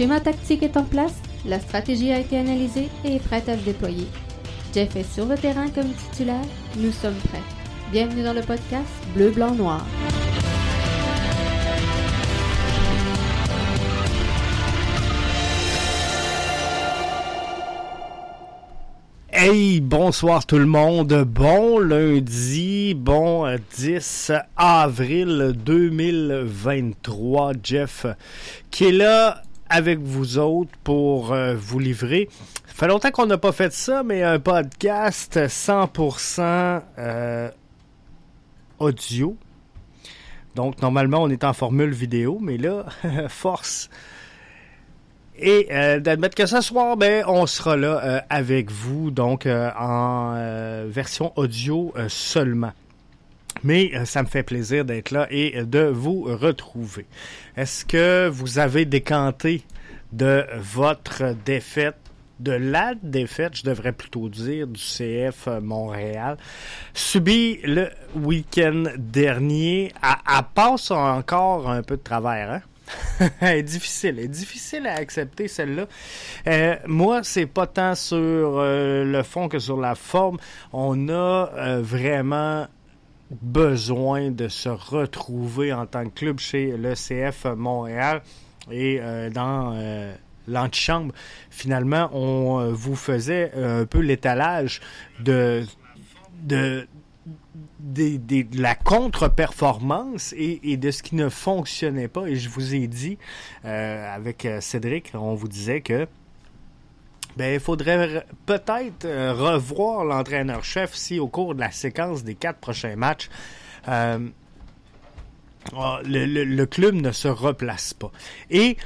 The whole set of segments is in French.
Schéma tactique est en place, la stratégie a été analysée et est prête à se déployer. Jeff est sur le terrain comme titulaire, nous sommes prêts. Bienvenue dans le podcast Bleu, Blanc, Noir. Hey, bonsoir tout le monde. Bon lundi, bon 10 avril 2023. Jeff qui est là avec vous autres pour euh, vous livrer. Ça fait longtemps qu'on n'a pas fait ça, mais un podcast 100% euh, audio. Donc normalement on est en formule vidéo, mais là, force et euh, d'admettre que ce soir, ben, on sera là avec vous, donc en version audio seulement. Mais ça me fait plaisir d'être là et de vous retrouver. Est-ce que vous avez décanté de votre défaite de la défaite, je devrais plutôt dire, du CF Montréal, subi le week-end dernier, à, à passe encore un peu de travers, hein? elle est difficile, elle est difficile à accepter celle-là. Euh, moi, c'est pas tant sur euh, le fond que sur la forme. On a euh, vraiment besoin de se retrouver en tant que club chez l'ECF Montréal et dans l'antichambre. Finalement, on vous faisait un peu l'étalage de, de de la contre-performance et, de ce qui ne fonctionnait pas. Et je vous ai dit, euh, avec euh, Cédric, on vous disait que ben, il faudrait peut-être euh, revoir l'entraîneur-chef si au cours de la séquence des quatre prochains matchs, ah, le, club ne se replace pas. Et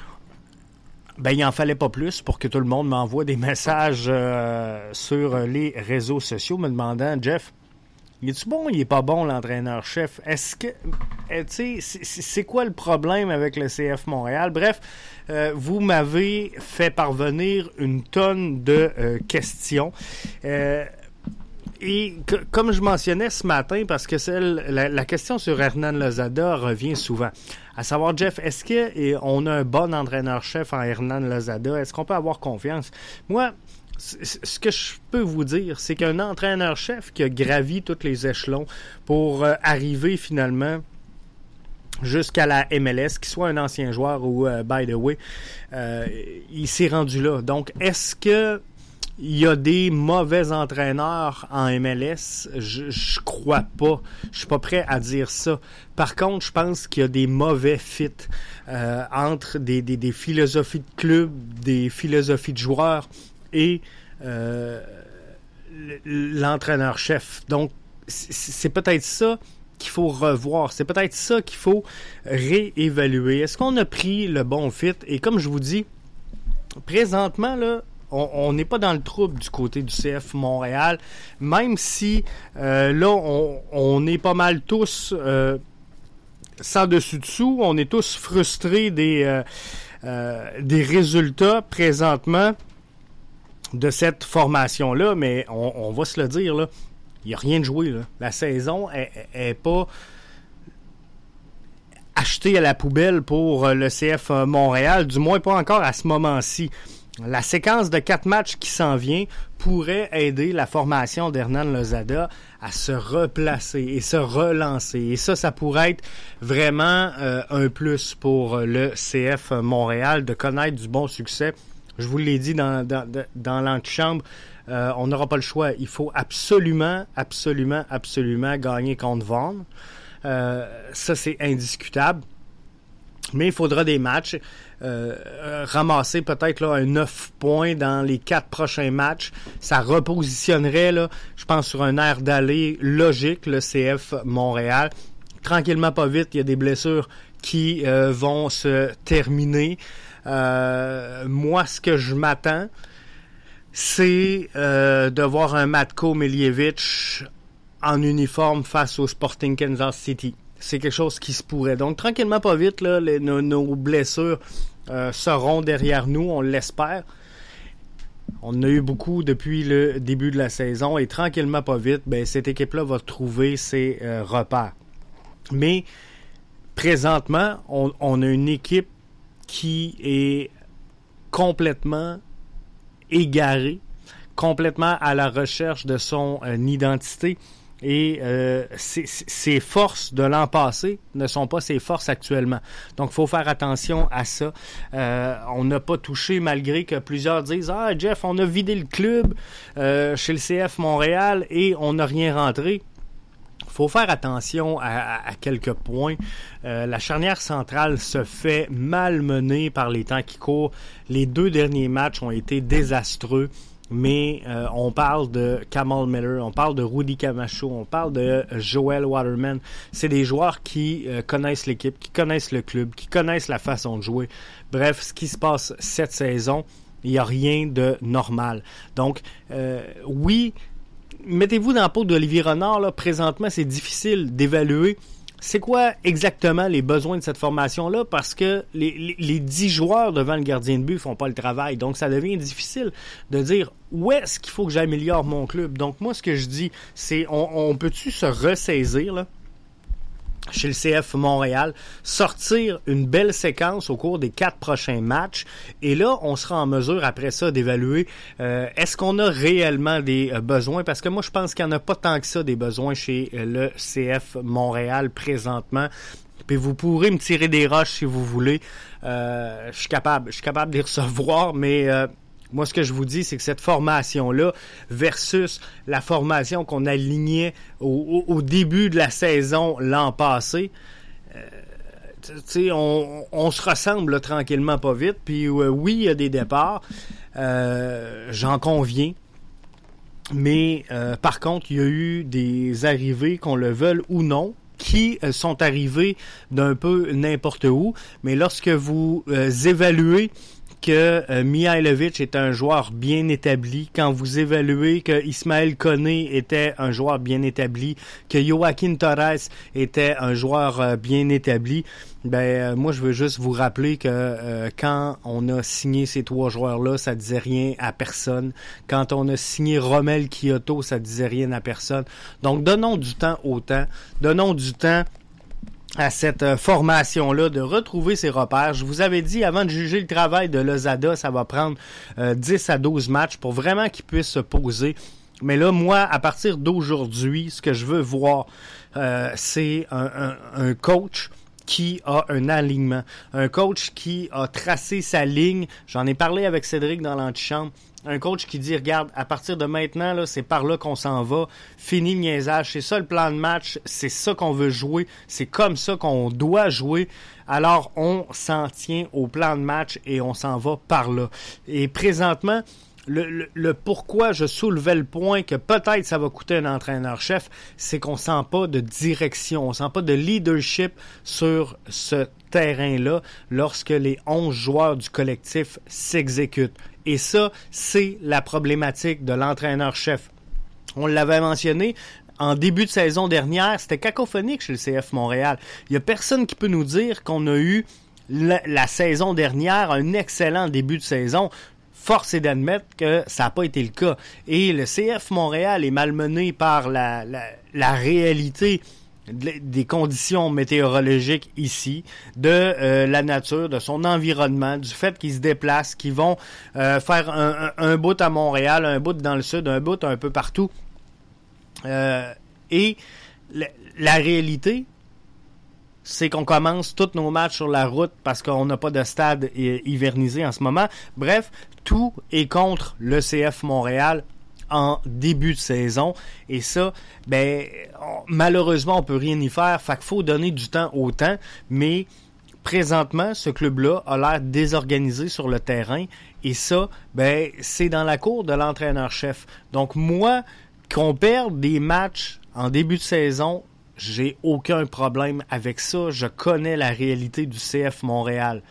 ben, il en fallait pas plus pour que tout le monde m'envoie des messages sur les réseaux sociaux me demandant, Jeff, il est-tu bon, il est pas bon l'entraîneur-chef? Est-ce que, tu sais, c'est quoi le problème avec le CF Montréal? Bref, euh, vous m'avez fait parvenir une tonne de euh, questions. Euh, et comme je mentionnais ce matin, parce que celle, la, question sur Hernan Lozada revient souvent. À savoir, Jeff, est-ce qu'on a un bon entraîneur-chef en Hernan Lozada? Est-ce qu'on peut avoir confiance? Moi, ce que je peux vous dire, c'est qu'un entraîneur-chef qui a gravi tous les échelons pour arriver finalement jusqu'à la MLS, qu'il soit un ancien joueur ou, euh, by the way, euh, il s'est rendu là. Donc, est-ce que il y a des mauvais entraîneurs en MLS? Je, crois pas. Je suis pas prêt à dire ça. Par contre, je pense qu'il y a des mauvais fits entre des, philosophies de club, des philosophies de joueurs et euh, l'entraîneur-chef. Donc, c'est peut-être ça qu'il faut revoir. C'est peut-être ça qu'il faut réévaluer. Est-ce qu'on a pris le bon fit? Et comme je vous dis, présentement, là, on n'est pas dans le trouble du côté du CF Montréal, même si euh, là, on, est pas mal tous euh, sans dessus-dessous, on est tous frustrés des, des résultats présentement de cette formation-là, mais on, va se le dire, là, il n'y a rien de joué. Là. La saison n'est pas achetée à la poubelle pour euh, le CF euh, Montréal, du moins pas encore à ce moment-ci. La séquence de quatre matchs qui s'en vient pourrait aider la formation d'Hernan Lozada à se replacer et se relancer. Et ça, ça pourrait être vraiment euh, un plus pour le CF Montréal de connaître du bon succès je vous l'ai dit dans, dans, dans l'antichambre, euh, on n'aura pas le choix. Il faut absolument, absolument, absolument gagner contre Vaughan. Euh, ça, c'est indiscutable. Mais il faudra des matchs. Euh, ramasser peut-être un 9 points dans les quatre prochains matchs. Ça repositionnerait, là, je pense, sur un air d'aller logique, le CF Montréal. Tranquillement, pas vite, il y a des blessures qui vont se terminer. Euh, moi, ce que je m'attends, c'est euh, de voir un Matko Miljevic en uniforme face au Sporting Kansas City. C'est quelque chose qui se pourrait. Donc, tranquillement, pas vite, là, nos, blessures euh, seront derrière nous, on l'espère. On en a eu beaucoup depuis le début de la saison et tranquillement, pas vite, ben, cette équipe-là va trouver ses repères. Mais présentement, on, on, a une équipe qui est complètement égaré, complètement à la recherche de son euh, identité. Et euh, ses, forces de l'an passé ne sont pas ses forces actuellement. Donc, il faut faire attention à ça. Euh, on n'a pas touché, malgré que plusieurs disent Ah, Jeff, on a vidé le club chez le CF Montréal et on n'a rien rentré faut faire attention à, quelques points. la charnière centrale se fait malmener par les temps qui courent. Les deux derniers matchs ont été désastreux mais euh, on parle de Kamal Miller, on parle de Rudy Camacho, on parle de Joel Waterman. C'est des joueurs qui euh, connaissent l'équipe, qui connaissent le club, qui connaissent la façon de jouer. Bref, ce qui se passe cette saison, il n'y a rien de normal. Donc, euh, oui, mettez-vous dans la peau d'Olivier Renard, là, présentement, c'est difficile d'évaluer c'est quoi exactement les besoins de cette formation-là? Parce que les, les, 10 joueurs devant le gardien de but font pas le travail. Donc, ça devient difficile de dire où est-ce qu'il faut que j'améliore mon club? Donc, moi, ce que je dis, c'est on, on peut-tu se ressaisir, là? Chez le CF Montréal, sortir une belle séquence au cours des quatre prochains matchs. Et là, on sera en mesure après ça d'évaluer euh, est-ce qu'on a réellement des euh, besoins, parce que moi je pense qu'il n'y en a pas tant que ça des besoins chez euh, le CF Montréal présentement. Puis vous pourrez me tirer des roches si vous voulez. je suis capable, je suis capable les recevoir, mais moi, ce que je vous dis, c'est que cette formation-là versus la formation qu'on alignait au, début de la saison l'an passé, euh, on, se ressemble tranquillement pas vite. Puis euh, oui, il y a des départs. Euh, j'en conviens. Mais par contre, il y a eu des arrivées, qu'on le veuille ou non, qui sont arrivées d'un peu n'importe où. Mais lorsque vous évaluez que euh, Mihailovic est un joueur bien établi, quand vous évaluez que Ismaël Koné était un joueur bien établi, que Joaquin Torres était un joueur euh, bien établi, ben euh, moi je veux juste vous rappeler que quand on a signé ces trois joueurs-là, ça disait rien à personne. Quand on a signé Romel Kyoto, ça disait rien à personne. Donc donnons du temps au temps, donnons du temps à cette euh, formation-là de retrouver ses repères. Je vous avais dit, avant de juger le travail de Lozada, ça va prendre 10 euh, à 12 matchs pour vraiment qu'il puisse se poser. Mais là, moi, à partir d'aujourd'hui, ce que je veux voir, euh, c'est un, un, coach qui a un alignement, un coach qui a tracé sa ligne. J'en ai parlé avec Cédric dans l'antichambre un coach qui dit regarde, à partir de maintenant, là, c'est par là qu'on s'en va. Fini le niaisage. C'est ça le plan de match. C'est ça qu'on veut jouer. C'est comme ça qu'on doit jouer. Alors, on s'en tient au plan de match et on s'en va par là. Et présentement, le, le, pourquoi je soulevais le point que peut-être ça va coûter un entraîneur-chef, c'est qu'on sent pas de direction, on sent pas de leadership sur ce terrain-là lorsque les 11 joueurs du collectif s'exécutent. Et ça, c'est la problématique de l'entraîneur-chef. On l'avait mentionné, en début de saison dernière, c'était cacophonique chez le CF Montréal. Il n'y a personne qui peut nous dire qu'on a eu la, saison dernière un excellent début de saison. Force est d'admettre que ça n'a pas été le cas. Et le CF Montréal est malmené par la, la réalité des conditions météorologiques ici, de euh, la nature, de son environnement, du fait qu'ils se déplacent, qu'ils vont euh, faire un, bout à Montréal, un bout dans le sud, un bout un peu partout. Euh, et la, réalité, c'est qu'on commence tous nos matchs sur la route parce qu'on n'a pas de stade hivernisé en ce moment. Bref, tout est contre le CF Montréal en début de saison. Et ça, ben, malheureusement, on peut rien y faire. Fait qu'il faut donner du temps au temps. Mais présentement, ce club-là a l'air désorganisé sur le terrain. Et ça, ben, c'est dans la cour de l'entraîneur-chef. Donc, moi, qu'on perde des matchs en début de saison, j'ai aucun problème avec ça. Je connais la réalité du CF Montréal.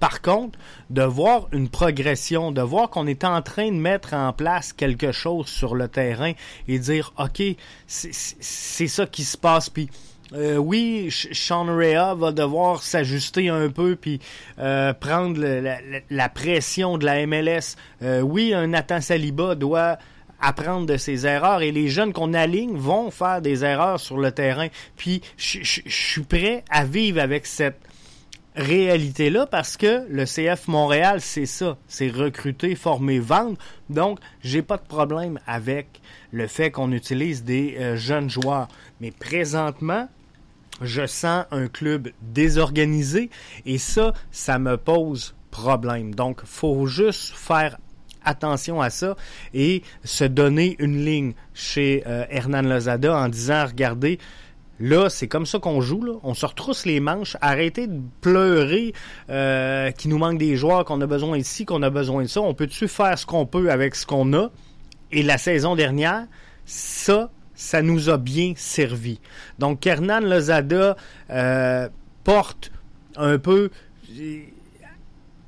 Par contre, de voir une progression, de voir qu'on est en train de mettre en place quelque chose sur le terrain et dire, OK, c'est ça qui se passe, puis euh, oui, Sean Rea va devoir s'ajuster un peu puis euh, prendre la, pression de la MLS. Euh, oui, un Nathan Saliba doit apprendre de ses erreurs et les jeunes qu'on aligne vont faire des erreurs sur le terrain. Puis je suis prêt à vivre avec cette réalité-là parce que le CF Montréal, c'est ça. C'est recruter, former, vendre. Donc, j'ai pas de problème avec le fait qu'on utilise des euh, jeunes joueurs. Mais présentement, je sens un club désorganisé et ça, ça me pose problème. Donc, faut juste faire attention à ça et se donner une ligne chez euh, Hernan Lozada en disant, regardez, Là, c'est comme ça qu'on joue. Là. On se retrousse les manches. Arrêtez de pleurer euh, qu'il nous manque des joueurs, qu'on a besoin ici, qu'on a besoin de ça. On peut-tu faire ce qu'on peut avec ce qu'on a? Et la saison dernière, ça, ça nous a bien servi. Donc, Hernan Lozada euh, porte un peu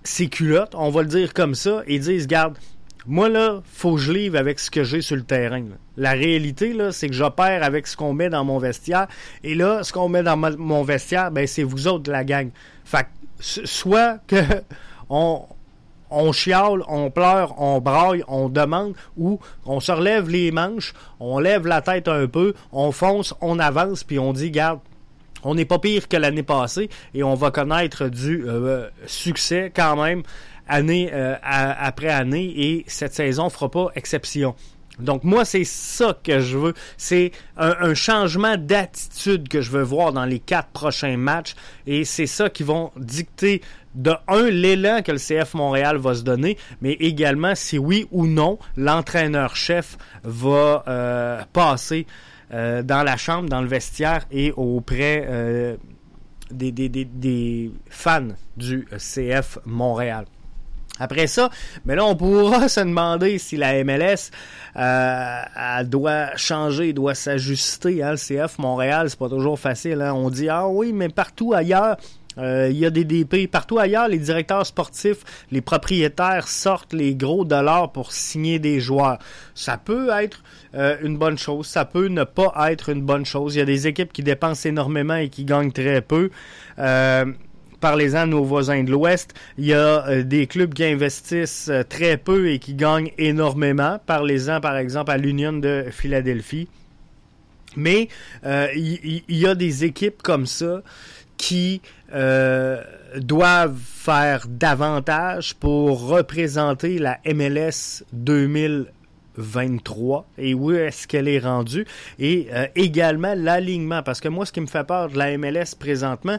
ses culottes, on va le dire comme ça, et disent, garde, moi, là, faut que je livre avec ce que j'ai sur le terrain. La réalité, c'est que j'opère avec ce qu'on met dans mon vestiaire. Et là, ce qu'on met dans mon vestiaire, ben, c'est vous autres, la gang. Fait soit que on, on chiale, on pleure, on braille, on demande, ou on se relève les manches, on lève la tête un peu, on fonce, on avance, puis on dit, garde, on n'est pas pire que l'année passée et on va connaître du euh, succès quand même année euh, après année et cette saison fera pas exception. Donc moi, c'est ça que je veux. C'est un, changement d'attitude que je veux voir dans les quatre prochains matchs. Et c'est ça qui vont dicter de un, l'élan que le CF Montréal va se donner, mais également si oui ou non l'entraîneur-chef va euh, passer euh, dans la chambre, dans le vestiaire et auprès des, des fans du CF Montréal. Après ça, mais là, on pourra se demander si la MLS euh, elle doit changer, doit s'ajuster. Hein, le CF Montréal, c'est pas toujours facile. Hein. On dit ah oui, mais partout ailleurs. Euh, il y a des DP. Partout ailleurs, les directeurs sportifs, les propriétaires sortent les gros dollars pour signer des joueurs. Ça peut être euh, une bonne chose, ça peut ne pas être une bonne chose. Il y a des équipes qui dépensent énormément et qui gagnent très peu. Euh, parlez-en nos voisins de l'Ouest. Il y a euh, des clubs qui investissent euh, très peu et qui gagnent énormément. Parlez-en, par exemple, à l'Union de Philadelphie. Mais euh, il y, a des équipes comme ça qui doivent faire davantage pour représenter la MLS 2023 et où est-ce qu'elle est rendue? Et également l'alignement parce que moi ce qui me fait peur de la MLS présentement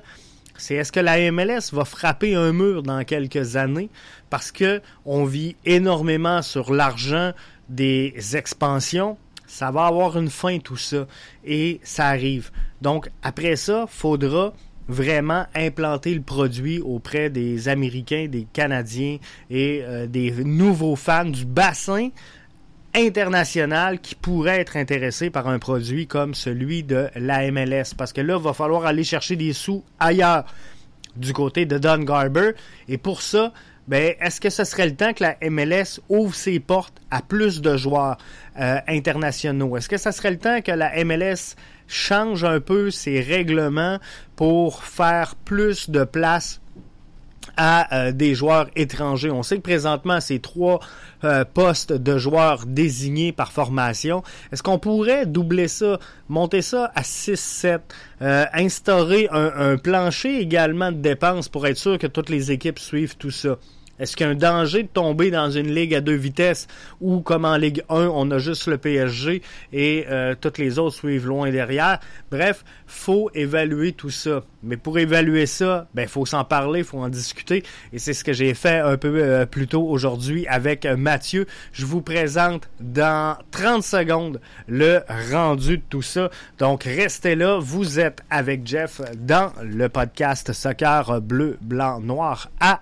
c'est est-ce que la MLS va frapper un mur dans quelques années parce que on vit énormément sur l'argent des expansions? Ça va avoir une fin tout ça et ça arrive. Donc après ça, faudra vraiment implanter le produit auprès des Américains, des Canadiens et euh, des nouveaux fans du bassin international qui pourrait être intéressé par un produit comme celui de la MLS. Parce que là, il va falloir aller chercher des sous ailleurs du côté de Don Garber. Et pour ça, ben, est-ce que ce serait le temps que la MLS ouvre ses portes à plus de joueurs euh, internationaux? Est-ce que ce serait le temps que la MLS change un peu ses règlements pour faire plus de place à euh, des joueurs étrangers. On sait que présentement, c'est trois euh, postes de joueurs désignés par formation. Est-ce qu'on pourrait doubler ça, monter ça à 6-7, euh, instaurer un, un plancher également de dépenses pour être sûr que toutes les équipes suivent tout ça? Est-ce qu'il y a un danger de tomber dans une ligue à deux vitesses ou comme en Ligue 1, on a juste le PSG et euh, toutes les autres suivent loin derrière? Bref, faut évaluer tout ça. Mais pour évaluer ça, ben faut s'en parler, faut en discuter. Et c'est ce que j'ai fait un peu euh, plus tôt aujourd'hui avec euh, Mathieu. Je vous présente dans 30 secondes le rendu de tout ça. Donc restez là, vous êtes avec Jeff dans le podcast Soccer Bleu, Blanc, Noir à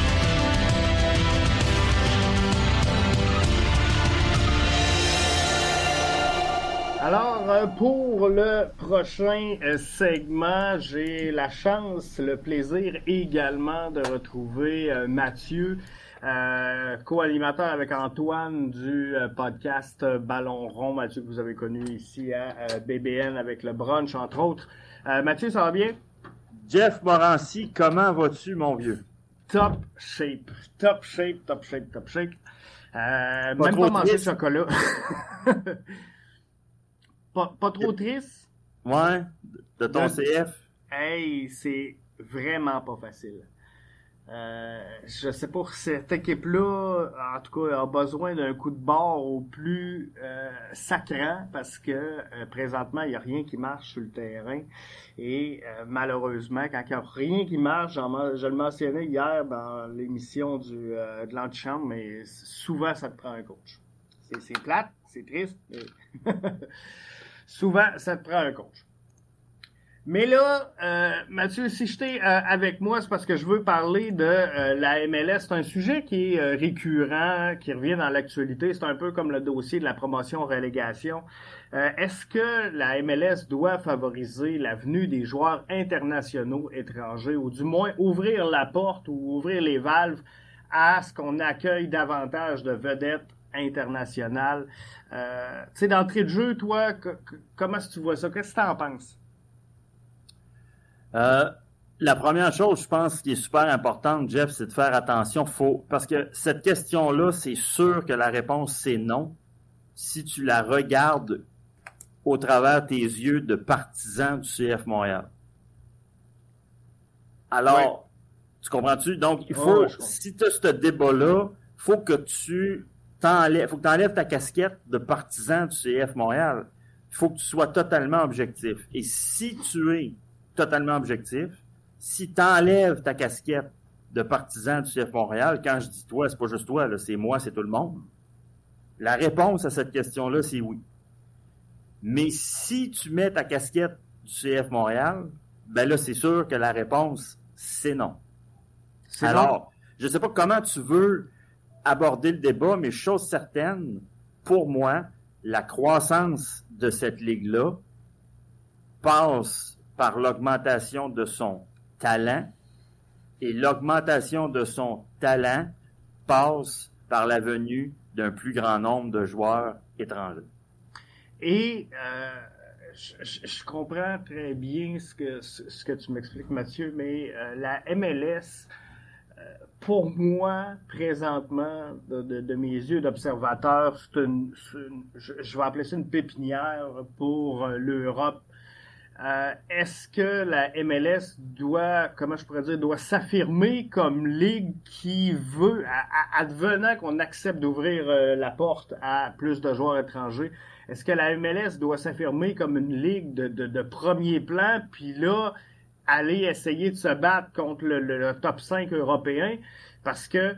Alors, euh, pour le prochain euh, segment, j'ai la chance, le plaisir également de retrouver euh, Mathieu euh, co-animateur avec Antoine du podcast Ballon rond, Mathieu que vous avez connu ici à BBN avec le brunch entre autres. Mathieu, ça va bien? Jeff Morancy, comment vas-tu mon vieux? Top shape, top shape, top shape, top shape. même pas manger de chocolat. pas, pas, trop triste? Ouais, de ton CF. Hey, c'est vraiment pas facile. Euh, je sais pas, cette équipe-là, en tout cas, a besoin d'un coup de bord au plus euh, sacrant parce que euh, présentement, il n'y a rien qui marche sur le terrain. Et euh, malheureusement, quand il n'y a rien qui marche, je le mentionnais hier dans l'émission du de l'antichambre, mais souvent, ça te prend un coach. C'est plate, c'est triste, mais souvent, ça te prend un coach. Mais là, euh, Mathieu, si j'étais euh, avec moi, c'est parce que je veux parler de euh, la MLS. C'est un sujet qui est récurrent, qui revient dans l'actualité. C'est un peu comme le dossier de la promotion-relégation. Est-ce que la MLS doit favoriser la venue des joueurs internationaux étrangers, ou du moins ouvrir la porte ou ouvrir les valves à ce qu'on accueille davantage de vedettes internationales? tu sais, d'entrée de jeu, toi, comment est-ce que tu vois ça? Qu'est-ce que tu en penses? Euh, la première chose, je pense, qui est super importante, Jeff, c'est de faire attention. Faut, parce que cette question-là, c'est sûr que la réponse, c'est non. Si tu la regardes au travers tes yeux de partisan du CF Montréal. Alors, tu comprends-tu? Donc, il faut, si tu as ce débat-là, faut que tu t'enlèves, faut que tu enlèves ta casquette de partisan du CF Montréal. Il faut que tu sois totalement objectif. Et si tu es totalement objectif. Si tu enlèves ta casquette de partisan du CF Montréal, quand je dis toi, c'est pas juste toi, c'est moi, c'est tout le monde. La réponse à cette question-là, c'est oui. Mais si tu mets ta casquette du CF Montréal, ben là, c'est sûr que la réponse, c'est non. Alors, je ne sais pas comment tu veux aborder le débat, mais chose certaine, pour moi, la croissance de cette ligue-là passe par l'augmentation de son talent et l'augmentation de son talent passe par la venue d'un plus grand nombre de joueurs étrangers. Et euh, je, comprends très bien ce que, ce que tu m'expliques, Mathieu, mais euh, la MLS, euh, pour moi, présentement, de, mes yeux d'observateur, c'est une, je, vais appeler ça une pépinière pour l'Europe. Euh, est-ce que la MLS doit, comment je pourrais dire, doit s'affirmer comme ligue qui veut, advenant qu'on accepte d'ouvrir euh, la porte à plus de joueurs étrangers, est-ce que la MLS doit s'affirmer comme une ligue de, premier plan, puis là, aller essayer de se battre contre le, top 5 européen? Parce que euh,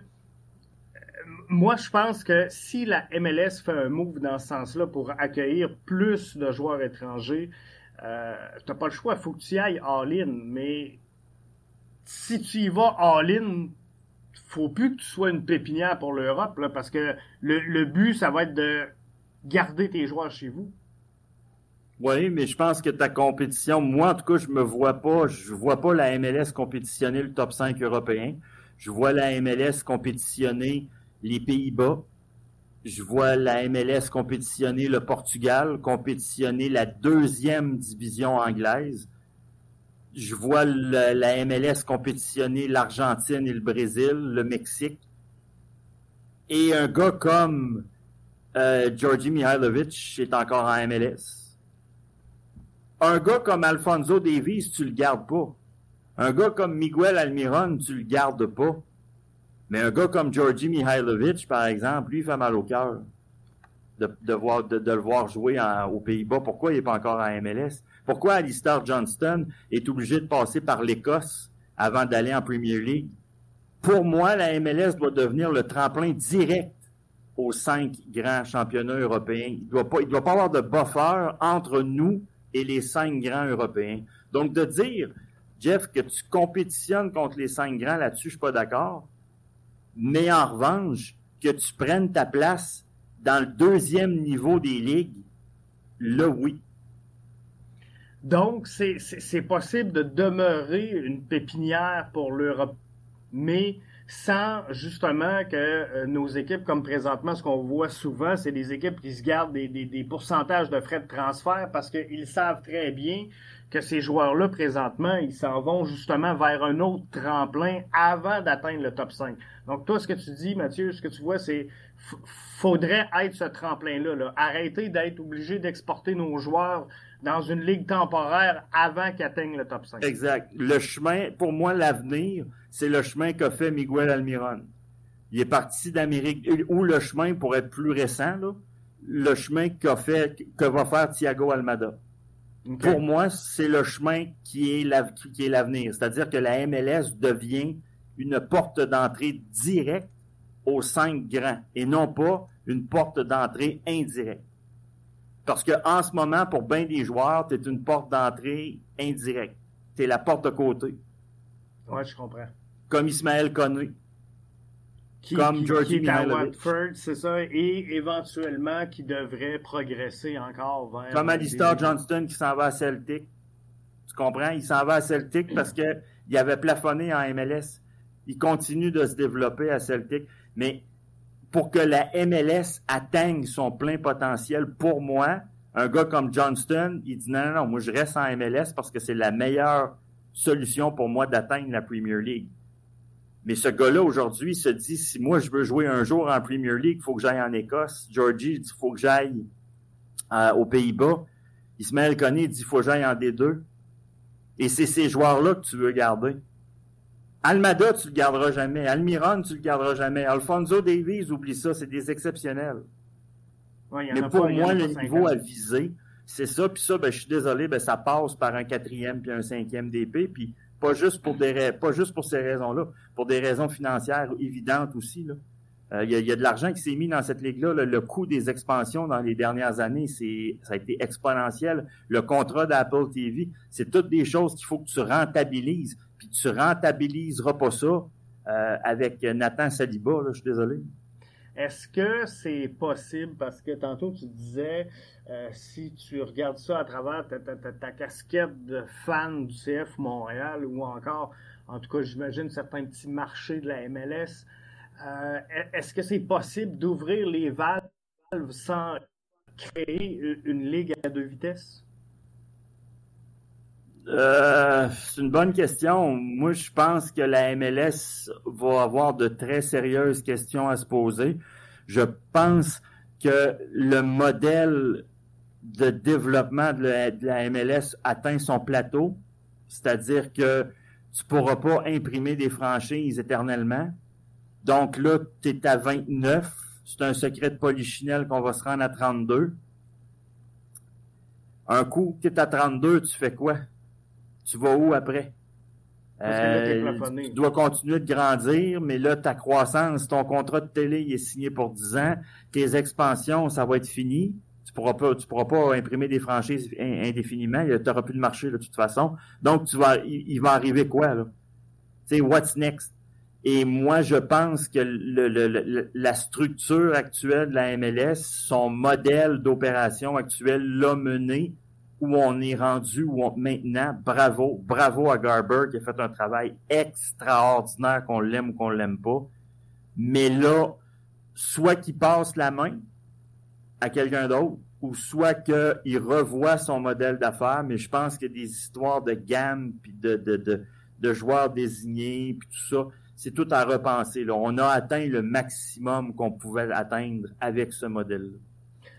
moi, je pense que si la MLS fait un move dans ce sens-là pour accueillir plus de joueurs étrangers, euh, t'as pas le choix, faut que tu y ailles all-in, mais si tu y vas all-in, faut plus que tu sois une pépinière pour l'Europe, parce que le, but, ça va être de garder tes joueurs chez vous. Oui, mais je pense que ta compétition, moi en tout cas, je me vois pas, je vois pas la MLS compétitionner le top 5 européen. Je vois la MLS compétitionner les Pays-Bas je vois la MLS compétitionner le Portugal, compétitionner la deuxième division anglaise. Je vois la MLS compétitionner l'Argentine et le Brésil, le Mexique. Et un gars comme euh, Georgi Mihailovic est encore en MLS. Un gars comme Alfonso Davies, tu le gardes pas. Un gars comme Miguel Almiron, tu le gardes pas. Mais un gars comme Georgi Mihailovic, par exemple, lui, il fait mal au cœur de, le voir jouer aux Pays-Bas. Pourquoi il n'est pas encore en MLS? Pourquoi Alistair Johnston est obligé de passer par l'Écosse avant d'aller en Premier League? Pour moi, la MLS doit devenir le tremplin direct aux cinq grands championnats européens. Il ne doit, pas, doit pas avoir de buffer entre nous et les cinq grands européens. Donc, de dire, Jeff, que tu compétitionnes contre les cinq grands là-dessus, je suis pas d'accord. Mais en revanche, que tu prennes ta place dans le deuxième niveau des ligues, là, oui. Donc, c'est possible de demeurer une pépinière pour l'Europe. Mais sans justement que euh, nos équipes, comme présentement, ce qu'on voit souvent, c'est des équipes qui se gardent des, pourcentages de frais de transfert parce qu'ils savent très bien que ces joueurs-là, présentement, ils s'en vont justement vers un autre tremplin avant d'atteindre le top 5. Donc, toi, ce que tu dis, Mathieu, ce que tu vois, c'est faudrait être ce tremplin-là. Là. Arrêter d'être obligé d'exporter nos joueurs dans une ligue temporaire avant qu'ils atteignent le top 5. Exact. Le chemin, pour moi, l'avenir, c'est le chemin qu'a fait Miguel Almiron. Il est parti d'Amérique, ou le chemin, pour être plus récent, là, le chemin qu'a fait, que va faire Thiago Almada. Pour moi, c'est le chemin qui est l'avenir. C'est-à-dire que la MLS devient une porte d'entrée directe aux cinq grands et non pas une porte d'entrée indirecte. Parce que en ce moment, pour bien des joueurs, tu es une porte d'entrée indirecte. Tu es la porte de côté. Oui, je comprends. Comme Ismaël Koné. comme Georgie Watford, c'est ça, et éventuellement qui devrait progresser encore vers. Comme Alistair Johnston qui s'en va à Celtic. Tu comprends? Il s'en va à Celtic parce qu'il avait plafonné en MLS. Il continue de se développer à Celtic. Mais pour que la MLS atteigne son plein potentiel, pour moi, un gars comme Johnston, il dit non, non, non, moi je reste en MLS parce que c'est la meilleure solution pour moi d'atteindre la Premier League. Mais ce gars-là, aujourd'hui, se dit, si moi je veux jouer un jour en Premier League, il faut que j'aille en Écosse. Georgie dit, il faut que j'aille euh, aux Pays-Bas. Ismaël Koné dit, il faut que j'aille en D2. Et c'est ces joueurs-là que tu veux garder. Almada, tu le garderas jamais. Almiron, tu le garderas jamais. Alfonso Davies, oublie ça, c'est des exceptionnels. Mais pour moi, le niveau à viser, c'est ça. Puis ça, ben, je suis désolé, ben, ça passe par un quatrième puis un cinquième DP. Puis pas juste pour des pas juste pour ces raisons-là, pour des raisons financières évidentes aussi. Là. Euh, il y, a, de l'argent qui s'est mis dans cette ligue-là. Le, coût des expansions dans les dernières années, c'est ça a été exponentiel. Le contrat d'Apple TV, c'est toutes des choses qu'il faut que tu rentabilises tu rentabiliseras pas ça euh, avec Nathan Saliba, je suis désolé. Est-ce que c'est possible, parce que tantôt tu disais, euh, si tu regardes ça à travers ta, casquette de fan du CF Montréal ou encore, en tout cas, j'imagine certains petits marchés de la MLS, euh, est-ce que c'est possible d'ouvrir les valves sans créer une ligue à deux vitesses? Euh, c'est une bonne question. Moi, je pense que la MLS va avoir de très sérieuses questions à se poser. Je pense que le modèle de développement de la, MLS atteint son plateau, c'est-à-dire que tu pourras pas imprimer des franchises éternellement. Donc là, tu es à 29. C'est un secret de polichinelle qu'on va se rendre à 32. Un coup, tu es à 32, tu fais quoi? Tu vas où après? Euh, tu dois continuer de grandir, mais là, ta croissance, ton contrat de télé il est signé pour 10 ans, tes expansions, ça va être fini. Tu pourras pas, tu pourras pas imprimer des franchises indéfiniment, tu n'auras plus de marché de toute façon. Donc, tu vas, il, va arriver quoi, là? Tu sais, what's next? Et moi, je pense que le, la structure actuelle de la MLS, son modèle d'opération actuel l'a mené où on est rendu où maintenant, bravo, bravo à Garber qui a fait un travail extraordinaire, qu'on l'aime ou qu'on l'aime pas. Mais là, soit qu'il passe la main à quelqu'un d'autre, ou soit qu'il revoit son modèle d'affaires, mais je pense qu'il y a des histoires de gamme, puis de, de, de, joueurs désignés, puis tout ça. C'est tout à repenser. Là. On a atteint le maximum qu'on pouvait atteindre avec ce modèle-là,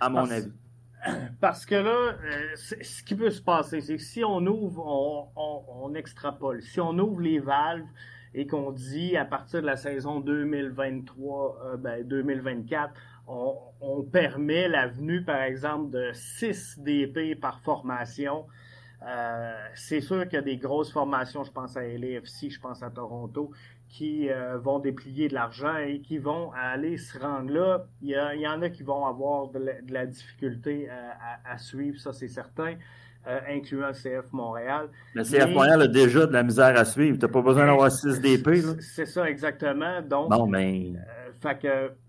à mon avis. Parce que là, euh, ce qui peut se passer, c'est que si on ouvre, on, extrapole. Si on ouvre les valves et qu'on dit à partir de la saison 2023, euh, ben 2024, on, on, permet la venue, par exemple, de 6 DP par formation. Euh, c'est sûr qu'il y a des grosses formations, je pense à LAFC, je pense à Toronto, qui euh, vont déplier de l'argent et qui vont aller se rendre là. Il y, en a qui vont avoir de la, difficulté euh, à, suivre, ça c'est certain, euh, incluant le CF Montréal. Le CF Montréal a déjà de la misère à suivre. Tu n'as pas besoin d'avoir 6 DP. C'est ça exactement. Donc, bon, mais...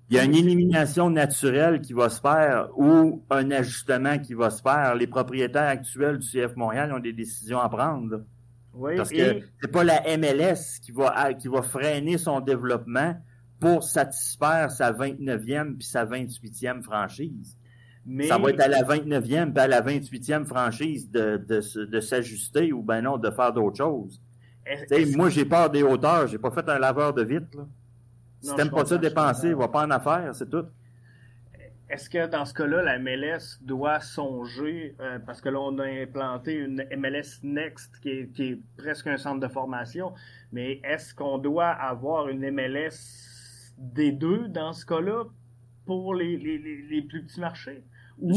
Il y a une élimination naturelle qui va se faire ou un ajustement qui va se faire. Les propriétaires actuels du CF Montréal ont des décisions à prendre. Parce que c'est pas la MLS qui va, qui va freiner son développement pour satisfaire sa 29e puis sa 28e franchise. Mais... Ça va être à la 29e puis à la 28e franchise de, de, de s'ajuster ou ben non, de faire d'autres choses. Moi, j'ai peur des hauteurs. J'ai pas fait un laveur de vitre. Là. Si t'aimes pas ça dépenser, va pas en affaire, c'est tout. Est-ce que dans ce cas-là, la MLS doit songer, euh, parce que là, on a implanté une MLS Next qui est, qui est presque un centre de formation, mais est-ce qu'on doit avoir une MLS des deux dans ce cas-là pour les, les, les, plus petits marchés? Ou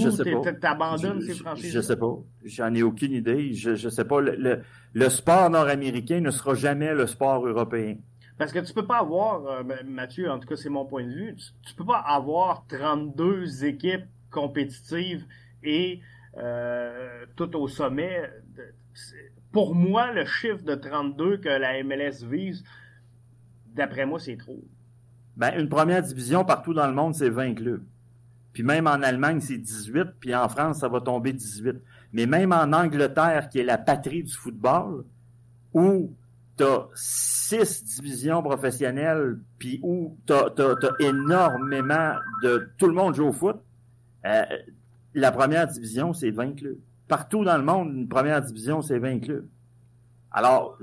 t'abandonnes ces franchises? Je sais pas. J'en ai aucune idée. Je, je sais pas. Le, le sport nord-américain ne sera jamais le sport européen. Parce que tu peux pas avoir, euh, Mathieu, en tout cas c'est mon point de vue, tu, peux pas avoir 32 équipes compétitives et euh, tout au sommet. Pour moi, le chiffre de 32 que la MLS vise, d'après moi, c'est trop. Ben, une première division partout dans le monde, c'est 20 clubs. Puis même en Allemagne, c'est 18, puis en France, ça va tomber 18. Mais même en Angleterre, qui est la patrie du football, où tu as six divisions professionnelles, puis où tu as, énormément de... Tout le monde joue au foot. Euh, la première division, c'est 20 clubs. Partout dans le monde, une première division, c'est 20 clubs. Alors,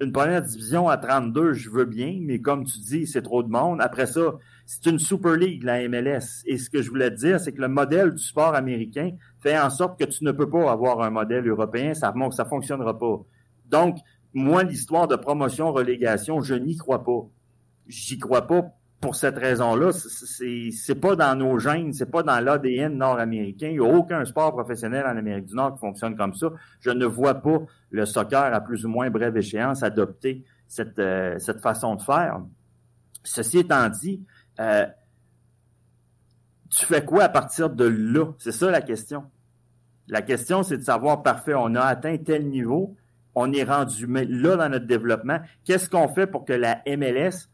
une première division à 32, je veux bien, mais comme tu dis, c'est trop de monde. Après ça, c'est une Super League, la MLS. Et ce que je voulais te dire, c'est que le modèle du sport américain fait en sorte que tu ne peux pas avoir un modèle européen, ça ne ça fonctionnera pas. Donc, moi, l'histoire de promotion-relégation, je n'y crois pas. J'y crois pas pour cette raison-là. C'est, pas dans nos gènes, c'est pas dans l'ADN nord-américain. Il n'y a aucun sport professionnel en Amérique du Nord qui fonctionne comme ça. Je ne vois pas le soccer à plus ou moins brève échéance adopter cette, euh, cette façon de faire. Ceci étant dit, euh, tu fais quoi à partir de là? C'est ça la question. La question, c'est de savoir, parfait, on a atteint tel niveau, on est rendu là dans notre développement. Qu'est-ce qu'on fait pour que la MLS,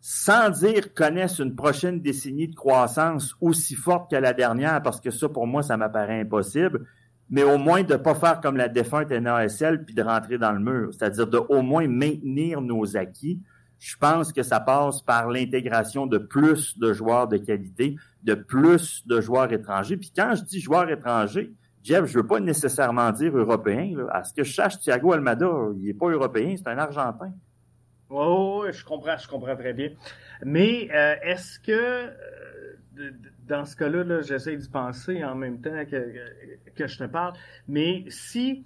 sans dire connaisse une prochaine décennie de croissance aussi forte que la dernière, parce que ça, pour moi, ça m'apparaît impossible, mais au moins de ne pas faire comme la défunte NASL puis de rentrer dans le mur, c'est-à-dire de au moins maintenir nos acquis. Je pense que ça passe par l'intégration de plus de joueurs de qualité, de plus de joueurs étrangers. Puis quand je dis joueurs étrangers, Jeff, je veux pas nécessairement dire européen. Là. À ce que je sache, Thiago Almada, il n'est pas européen, c'est un Argentin. Oui, je comprends, je comprends très bien. Mais euh, est-ce que euh, dans ce cas-là, j'essaie d'y penser en même temps que, que, je te parle, mais si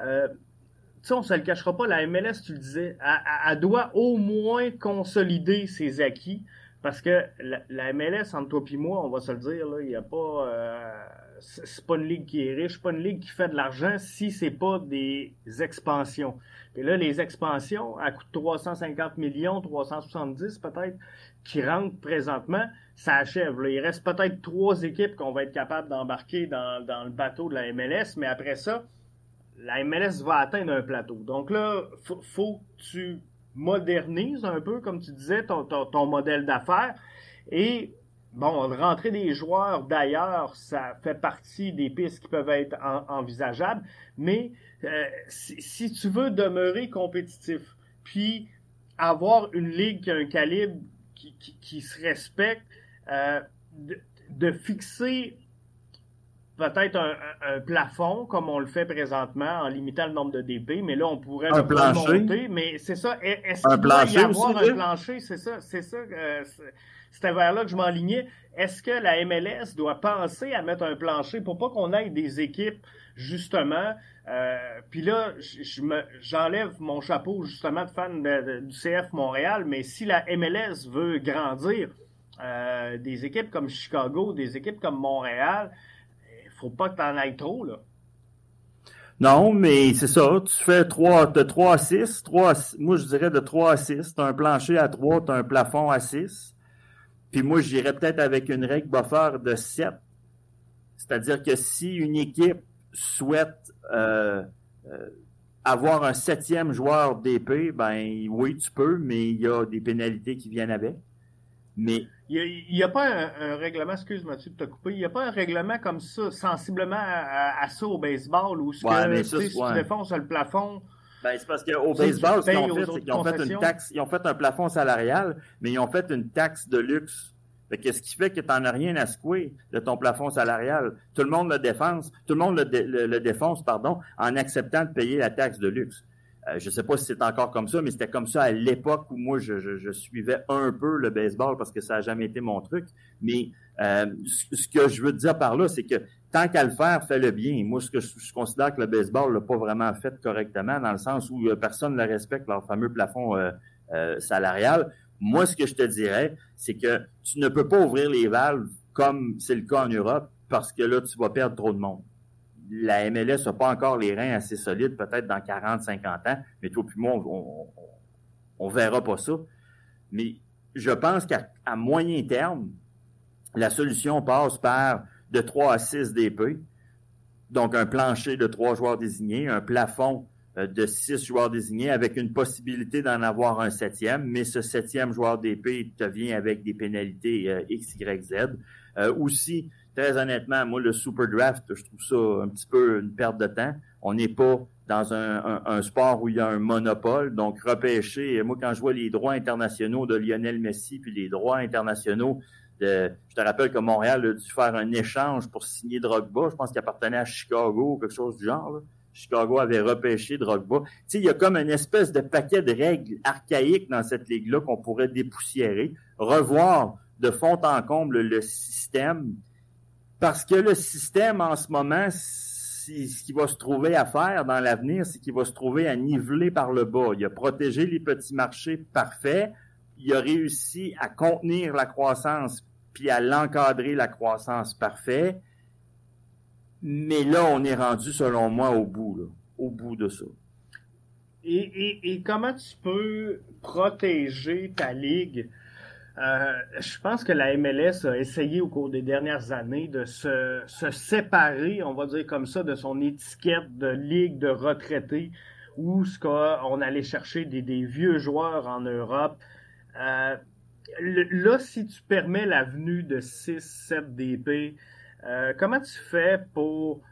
euh, tu sais, on se le cachera pas, la MLS, tu le disais, elle, doit au moins consolider ses acquis. Parce que la, MLS, entre toi et moi, on va se le dire, il n'y a pas c'est pas une ligue qui est riche, pas une ligue qui fait de l'argent si c'est pas des expansions. Et là, les expansions, à coût de 350 millions, 370 peut-être, qui rentrent présentement, ça achève. Il reste peut-être trois équipes qu'on va être capable d'embarquer dans, le bateau de la MLS, mais après ça, la MLS va atteindre un plateau. Donc là, faut, faut que tu modernises un peu, comme tu disais, ton, ton modèle d'affaires. Et bon, rentrer des joueurs d'ailleurs, ça fait partie des pistes qui peuvent être envisageables, mais euh, si, tu veux demeurer compétitif, puis avoir une ligue qui a un calibre qui, se respecte, euh, de, fixer peut-être un, plafond comme on le fait présentement en limitant le nombre de DP, mais là on pourrait un plancher. monter. Mais c'est ça. Est-ce qu'il doit y avoir un plancher? C'est ça. C'est ça. Euh, c'était vers là que je m'enlignais. Est-ce que la MLS doit penser à mettre un plancher pour pas qu'on ait des équipes, justement, euh, puis là, j'enlève mon chapeau justement de fan du CF Montréal, mais si la MLS veut grandir, euh, des équipes comme Chicago, des équipes comme Montréal, il faut pas que tu en ailles trop, là. Non, mais c'est ça. Tu fais 3, de 3 à 6. 3 moi, je dirais de 3 à 6. Tu as un plancher à 3, tu as un plafond à 6. Puis moi, j'irais peut-être avec une règle buffer de 7. C'est-à-dire que si une équipe souhaite euh, euh, avoir un septième joueur d'épée, ben oui, tu peux, mais il y a des pénalités qui viennent avec. Mais il n'y a, pas un, règlement, excuse-moi, tu t'as coupé, il n'y a pas un règlement comme ça, sensiblement à, ça au baseball, où ce que, si tu défonces le plafond, Ben, c'est parce qu'au baseball, ce qu'ils ont fait, c'est qu'ils ont fait une taxe, ils ont fait un plafond salarial, mais ils ont fait une taxe de luxe. Qu'est-ce qui fait que tu n'en as rien à secouer de ton plafond salarial? Tout le monde le défense, tout le monde le, le, défonce, pardon, en acceptant de payer la taxe de luxe. Euh, je ne sais pas si c'est encore comme ça, mais c'était comme ça à l'époque où moi je, je, je, suivais un peu le baseball parce que ça n'a jamais été mon truc. Mais euh, ce que je veux dire par là, c'est que tant qu'à le faire, fais-le bien. Moi, ce que je, considère que le baseball l'a pas vraiment fait correctement, dans le sens où euh, personne ne respecte leur fameux plafond euh, salarial. Moi, ce que je te dirais, c'est que tu ne peux pas ouvrir les valves comme c'est le cas en Europe, parce que là, tu vas perdre trop de monde. La MLS n'a pas encore les reins assez solides, peut-être dans 40, 50 ans, mais toi puis moi, on, on, verra pas ça. Mais je pense qu'à moyen terme, la solution passe par de 3 à 6 DP, donc un plancher de 3 joueurs désignés, un plafond euh, de 6 joueurs désignés avec une possibilité d'en avoir un septième, mais ce septième joueur d'épée te vient avec des pénalités euh, X, Y, Z. Euh, aussi, très honnêtement, moi, le Super Draft, je trouve ça un petit peu une perte de temps. On n'est pas dans un, un, sport où il y a un monopole. Donc, repêcher, moi, quand je vois les droits internationaux de Lionel Messi, puis les droits internationaux je te rappelle que Montréal a dû faire un échange pour signer Drogba. Je pense qu'il appartenait à Chicago ou quelque chose du genre. Chicago avait repêché Drogba. Tu il y a comme une espèce de paquet de règles archaïques dans cette ligue-là qu'on pourrait dépoussiérer, revoir de fond en comble le système, parce que le système en ce moment, ce qui va se trouver à faire dans l'avenir, c'est qu'il va se trouver à niveler par le bas. Il a protégé les petits marchés parfaits. Il a réussi à contenir la croissance puis à l'encadrer la croissance parfait. Mais là, on est rendu, selon moi, au bout, là, au bout de ça. Et, et, comment tu peux protéger ta ligue? Euh, je pense que la MLS a essayé au cours des dernières années de se, se, séparer, on va dire comme ça, de son étiquette de ligue de retraités, où ce on allait chercher des, des, vieux joueurs en Europe. Euh, là, si tu permets la venue de 6-7 DP, euh, comment tu fais pour,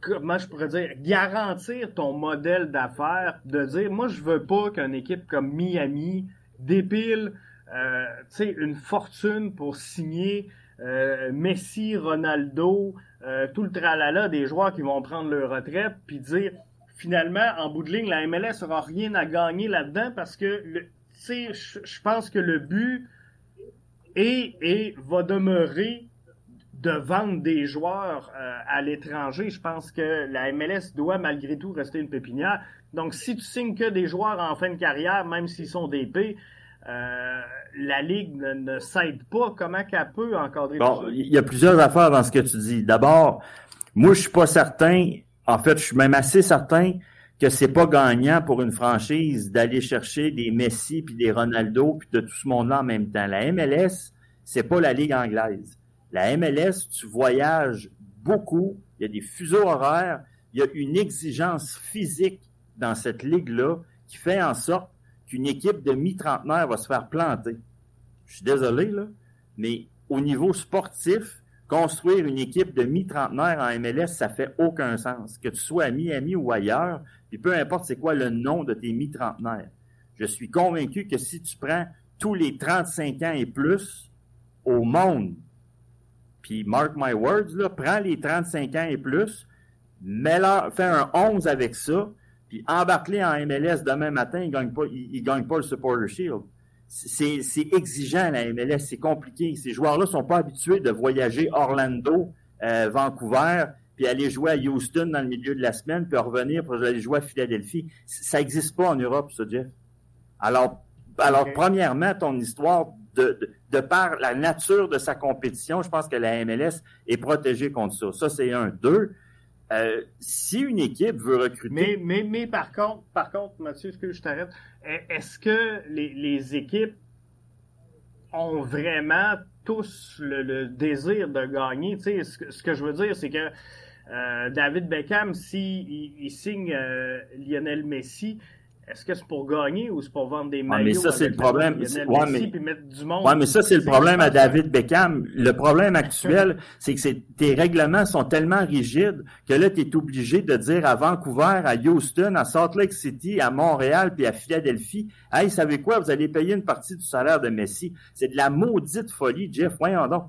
comment je pourrais dire, garantir ton modèle d'affaires, de dire, moi, je veux pas qu'une équipe comme Miami dépile, euh, une fortune pour signer euh, Messi, Ronaldo, euh, tout le tralala des joueurs qui vont prendre leur retraite, puis dire, finalement, en bout de ligne, la MLS aura rien à gagner là-dedans parce que le, je pense que le but est et va demeurer de vendre des joueurs euh, à l'étranger. Je pense que la MLS doit malgré tout rester une pépinière. Donc, si tu signes que des joueurs en fin de carrière, même s'ils sont d'épée, euh, la Ligue ne, ne s'aide pas. Comment qu'elle peut encadrer Bon, il y a plusieurs affaires dans ce que tu dis. D'abord, moi, je suis pas certain, en fait, je suis même assez certain que c'est pas gagnant pour une franchise d'aller chercher des Messi puis des Ronaldo puis de tout ce monde-là en même temps. La MLS, c'est pas la ligue anglaise. La MLS, tu voyages beaucoup, il y a des fuseaux horaires, il y a une exigence physique dans cette ligue-là qui fait en sorte qu'une équipe de mi-trentenaire va se faire planter. Je suis désolé, là, mais au niveau sportif, construire une équipe de mi-trentenaire en MLS, ça fait aucun sens. Que tu sois à Miami ou ailleurs, puis peu importe c'est quoi le nom de tes mi-trentenaires. Je suis convaincu que si tu prends tous les 35 ans et plus au monde, puis mark my words, là, prends les 35 ans et plus, mets-leur, fais un 11 avec ça, puis embarque-les en MLS demain matin, ils ne gagnent, gagnent pas le Supporter Shield. C'est, exigeant la MLS, c'est compliqué. Ces joueurs-là sont pas habitués de voyager Orlando, euh, Vancouver, puis aller jouer à Houston dans le milieu de la semaine, puis revenir pour aller jouer à Philadelphie. Ça n'existe pas en Europe, ça, Jeff. Alors, alors premièrement, ton histoire, de, de, par la nature de sa compétition, je pense que la MLS est protégée contre ça. Ça, c'est un. Deux, euh, si une équipe veut recruter... Mais, mais, mais par contre, par contre, Mathieu, est-ce que je t'arrête? Est-ce que les, équipes ont vraiment tous le, désir de gagner? Tu sais, ce, que je veux dire, c'est que euh, David Beckham, s'il il, signe euh, Lionel Messi, est-ce que c'est pour gagner ou c'est pour vendre des maillots? mais ça, c'est le problème. Ouais, mais... Puis mettre du monde? Ouais, mais ça, c'est le problème à David Beckham. Le problème actuel, c'est que tes règlements sont tellement rigides que là, tu es obligé de dire à Vancouver, à Houston, à Salt Lake City, à Montréal, puis à Philadelphie, hey, savez quoi, vous allez payer une partie du salaire de Messi. C'est de la maudite folie, Jeff. Voyons donc.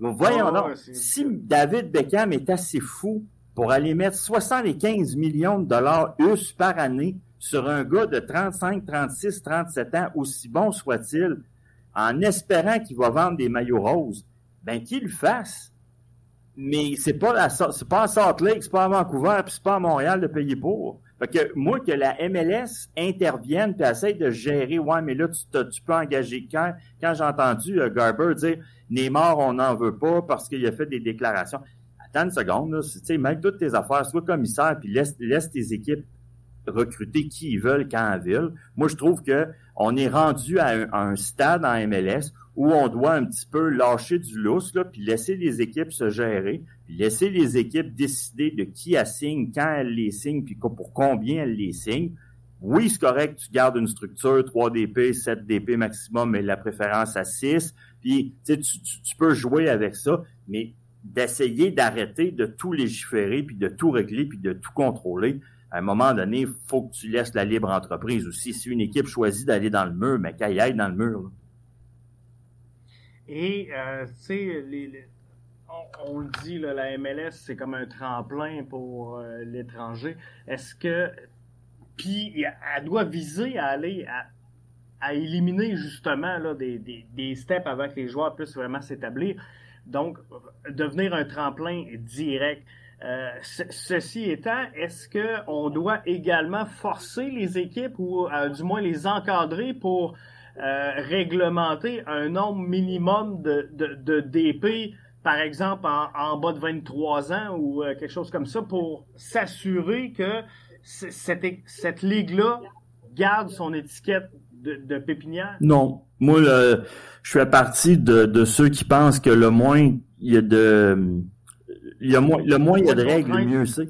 Voyons ah, donc. Si David Beckham est assez fou pour aller mettre 75 millions de dollars US par année sur un gars de 35, 36, 37 ans, aussi bon soit-il, en espérant qu'il va vendre des maillots roses, ben qu'il le fasse. Mais c'est pas c'est pas à Salt Lake, c'est pas à Vancouver, puis c'est pas à Montréal de payer pour. Fait que moi, que la MLS intervienne puis essaye de gérer, ouais, mais là, tu, peux engager quand, quand j'ai entendu euh, Garber dire Neymar, on n'en veut pas parce qu'il a fait des déclarations. Attends une seconde, tu sais, mets toutes tes affaires, sois commissaire, puis laisse tes équipes recruter qui ils veulent quand ils veulent. Moi, je trouve que on est rendu à un, stade en MLS où on doit un petit peu lâcher du lousse, puis laisser les équipes se gérer, puis laisser les équipes décider de qui assigne, quand elles les signent, puis pour combien elles les signent. Oui, c'est correct, tu gardes une structure 3 DP, 7 DP maximum, mais la préférence à 6. Puis, tu peux jouer avec ça, mais d'essayer d'arrêter de tout légiférer, puis de tout régler, puis de tout contrôler, à un moment donné, il faut que tu laisses la libre entreprise aussi. Si une équipe choisit d'aller dans le mur, mais qu'elle aille dans le mur. Et, euh, tu sais, on, le dit, la MLS, c'est comme un tremplin pour euh, l'étranger. Est-ce que. Puis, elle doit viser à aller à, éliminer justement là, des, des, steps avant que les joueurs puissent vraiment s'établir. Donc, devenir un tremplin direct. Euh, ceci étant, est-ce qu'on doit également forcer les équipes ou euh, du moins les encadrer pour euh, réglementer un nombre minimum de, de, DP, par exemple en, bas de 23 ans ou quelque chose comme ça, pour s'assurer que cette, cette ligue-là garde son étiquette de, de pépinière? Non. Moi, je fais partie de, de ceux qui pensent que le moins il y a de le moins, le moins il y a de règles, le mieux c'est.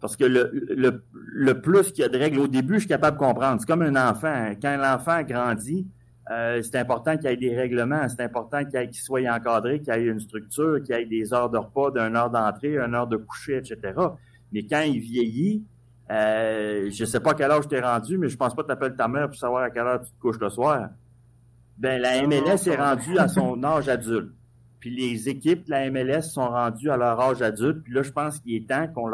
Parce que le, le, le plus qu'il y a de règles, au début, je suis capable de comprendre. C'est comme un enfant. Quand l'enfant grandit, euh, c'est important qu'il y ait des règlements, c'est important qu'il soit encadré, qu'il y ait une structure, qu'il y ait des heures de repas, d'une heure d'entrée, une heure de coucher, etc. Mais quand il vieillit, euh, je sais pas à quel âge tu es rendu, mais je pense pas que tu appelles ta mère pour savoir à quelle heure tu te couches le soir. Ben, la MLS est rendue à son âge adulte. Puis les équipes de la MLS sont rendues à leur âge adulte. Puis là, je pense qu'il est temps qu'on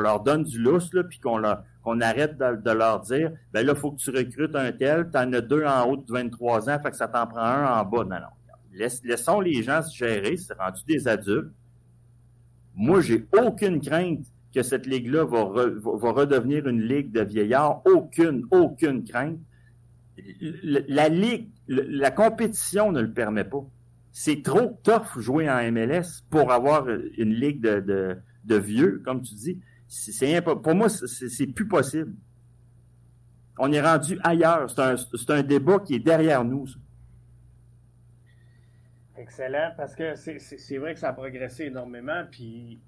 leur donne du lousse, puis qu'on arrête de, leur dire ben là, il faut que tu recrutes un tel, tu en as deux en haut de 23 ans, fait que ça t'en prend un en bas. Non, non. laissons les gens se gérer, c'est rendu des adultes. Moi, j'ai aucune crainte que cette ligue-là va, va, redevenir une ligue de vieillards. Aucune, aucune crainte. La ligue, la compétition ne le permet pas c'est trop tough jouer en MLS pour avoir une ligue de, de, vieux, comme tu dis. C'est pour moi, c'est plus possible. On est rendu ailleurs. C'est un, un, débat qui est derrière nous. Excellent, parce que c'est vrai que ça a progressé énormément. Puis,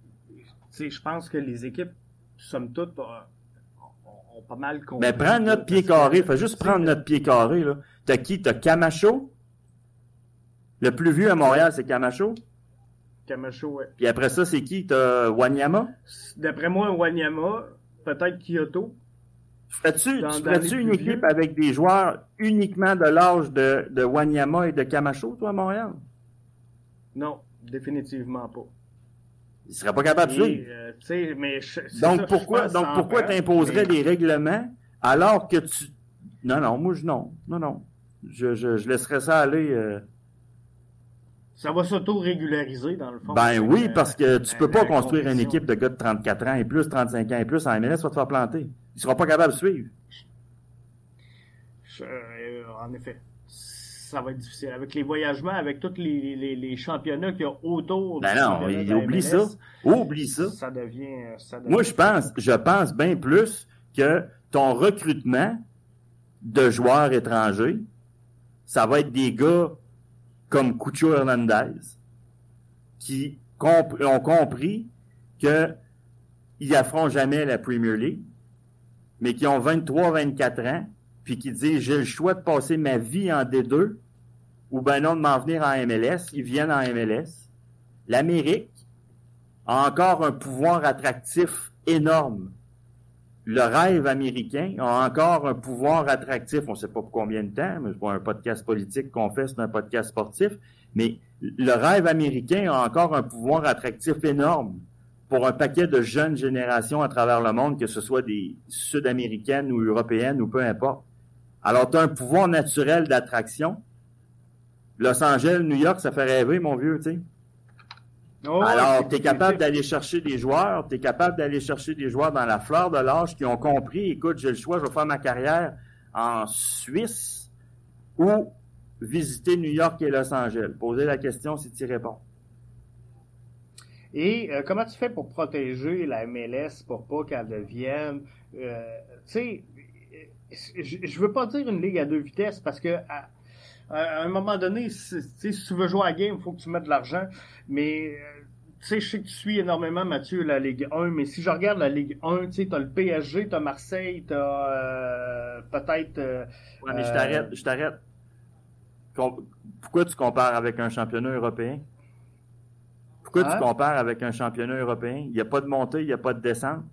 je pense que les équipes, somme toute, ont, pas mal compris. Mais prends notre pied carré. Fais juste prendre notre pied carré. T'as qui? T'as Camacho, le plus vieux à Montréal, c'est Camacho. Camacho, oui. Puis après ça, c'est qui? T'as Wanyama? D'après moi, Wanyama, peut-être Kyoto. Ferais-tu une équipe avec des joueurs uniquement de l'âge de, de Wanyama et de Camacho, toi, à Montréal? Non, définitivement pas. Il serait pas capable de. Euh, mais donc, pourquoi, donc pourquoi t'imposerais des règlements alors que tu... Non, non, moi, je, non. Non, non. Je, je, je laisserais ça aller... Euh, ça va s'auto-régulariser, dans le fond. Ben oui, parce que tu peux pas construire une équipe de gars de 34 ans et plus, 35 ans et plus en MLS, va te faire planter. Ils seront pas capables de suivre. Euh, en effet. Ça va être difficile. Avec les voyagements, avec tous les, les, championnats qu'il y a autour ben non, oublie ça. Oublie ça. Ça devient, ça devient... Moi, je pense, je pense bien plus que ton recrutement de joueurs étrangers, ça va être des gars comme Cucho Hernandez, qui ont compris qu'ils n'affrontent jamais la Premier League. mais qui ont 23-24 ans, puis qui disent j'ai le choix de passer ma vie en D2 ou ben non de m'en venir en MLS, ils viennent en MLS. L'Amérique a encore un pouvoir attractif énorme. Le rêve américain a encore un pouvoir attractif. On ne sait pas pour combien de temps, mais c'est pas un podcast politique qu'on fait, c'est un podcast sportif. Mais le rêve américain a encore un pouvoir attractif énorme pour un paquet de jeunes générations à travers le monde, que ce soit des Sud-Américaines ou Européennes ou peu importe. Alors, tu as un pouvoir naturel d'attraction. Los Angeles, New York, ça fait rêver, mon vieux, tu sais. Oh, Alors, tu es capable d'aller chercher des joueurs, tu es capable d'aller chercher des joueurs dans la fleur de l'âge qui ont compris, écoute, j'ai le choix, je vais faire ma carrière en Suisse ou visiter New York et Los Angeles. Poser la question si tu y réponds. Et euh, comment tu fais pour protéger la MLS pour pas qu'elle devienne, euh, tu sais, je veux pas dire une ligue à deux vitesses parce que à, à un moment donné, si, si tu veux jouer à la game, il faut que tu mettes de l'argent. Mais euh, sais, je sais que tu suis énormément, Mathieu, la Ligue 1, mais si je regarde la Ligue 1, tu sais, t'as le PSG, t'as Marseille, t'as euh, peut-être... Euh, ouais, mais je t'arrête, je t'arrête. Pourquoi tu compares avec un championnat européen? Pourquoi hein? tu compares avec un championnat européen? Il n'y a pas de montée, il n'y a pas de descente.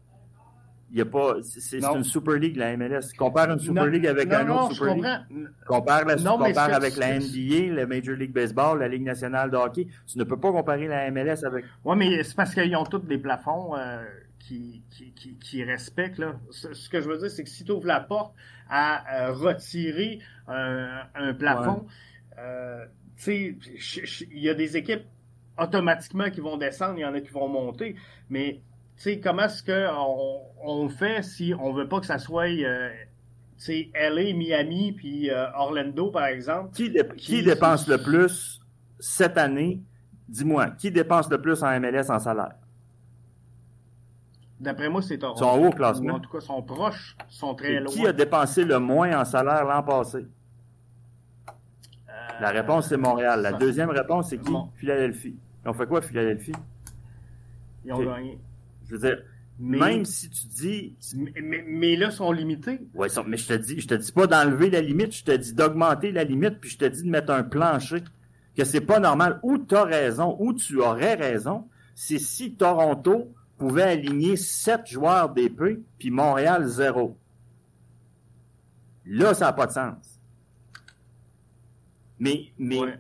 Il y a pas, c'est une Super League, la MLS. Compare une Super non, League avec non, un non, autre Super League. Compare, la, non, compare avec la NBA, la Major League Baseball, la Ligue nationale de hockey. Tu ne peux pas comparer la MLS avec. Oui, mais c'est parce qu'ils ont tous des plafonds euh, qui, qui, qui, qui, respectent. Là. Ce que je veux dire, c'est que si tu ouvres la porte à euh, retirer un, un plafond, ouais. euh, tu sais, il y a des équipes automatiquement qui vont descendre, il y en a qui vont monter, mais sais, comment est-ce qu'on on fait si on veut pas que ça soit, euh, tu sais, LA, Miami, puis euh, Orlando, par exemple? Qui, dé qui, qui dépense le plus cette année? Dis-moi, qui dépense le plus en MLS en salaire? D'après moi, c'est Toronto. Ils sont haut au classement. En tout cas, sont proches, sont très Et loin. Qui a dépensé le moins en salaire l'an passé? Euh, La réponse, c'est Montréal. La deuxième réponse, c'est qui? Bon. Philadelphie. Ils ont fait quoi, Philadelphie? Ils ont gagné. Je veux dire, Mais- même si tu dis, Mais, mais, là, ils sont limités. ça- mais je te dis, je te dis pas d'enlever la limite, je te dis d'augmenter la limite, puis je te dis de mettre un plancher. Que c'est pas normal. Où tu as raison, où tu aurais raison, c'est si Toronto pouvait aligner sept joueurs d'épée, puis Montréal zéro. Là, ça n'a pas de sens. Mais, mais Ouais.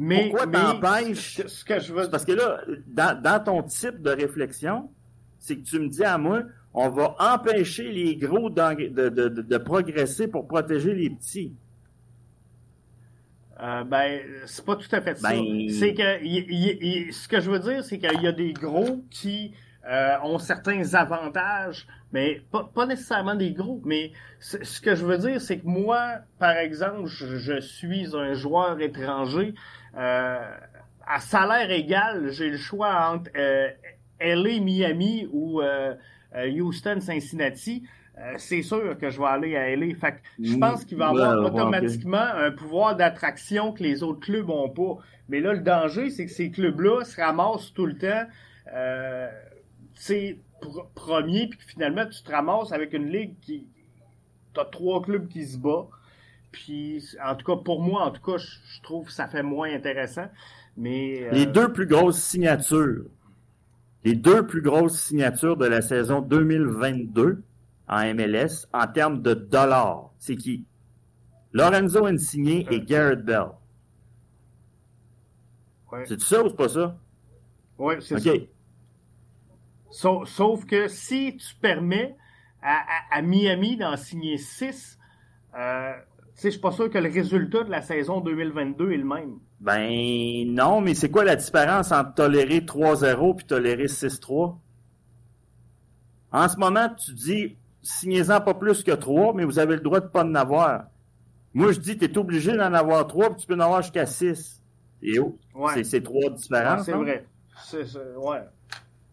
Mais, pourquoi mais t'empêches ce que- ce que je veux C'est parce que là, dans, dans ton type de réflexion, c'est que tu me dis à moi, on va empêcher les gros de, de, de, de progresser pour protéger les petits. Euh, ben, c'est pas tout à fait ça. Ben- C'est que ce que je veux dire, c'est qu'il y a des gros qui euh, ont certains avantages, mais pas, pas nécessairement des gros. Mais ce que je veux dire, c'est que moi, par exemple, je, je suis un joueur étranger. euh, à salaire égal, j'ai le choix entre euh, LA, Miami ou euh, euh, Houston, Cincinnati. Euh, c'est sûr que je vais aller à LA. Fait que je Mm, pense qu'il va avoir ouais, automatiquement un pouvoir d'attraction que les autres clubs ont pas. Mais là, le danger, c'est que ces clubs-là se ramassent tout le temps, euh, tu sais, pr- premier, puis finalement, tu te ramasses avec une ligue qui, t'as trois clubs qui se battent. Puis, en tout cas, pour moi, en tout cas, je, je trouve que ça fait moins intéressant. Mais euh, Les deux plus grosses signatures, les deux plus grosses signatures de la saison 2022 en MLS en termes de dollars, c'est qui? Lorenzo Insigne et Garrett Bell. ouais, C'est ça ou c'est pas ça? ouais, c'est ça. Sauf, sauf que si tu permets à, à- à Miami d'en signer 6, euh, sais, je suis pas sûr que le résultat de la saison 2022 est le même. Ben non, mais c'est quoi la différence entre tolérer 3-0 puis tolérer 6-3? En ce moment, tu dis signez-en pas plus que 3, mais vous avez le droit de pas en avoir. Moi, je dis tu es obligé d'en avoir 3, puis tu peux en avoir jusqu'à 6. Et oh, Ouais. c'est trois Ouais, différences. c'est vrai. C'est, c'est- ouais.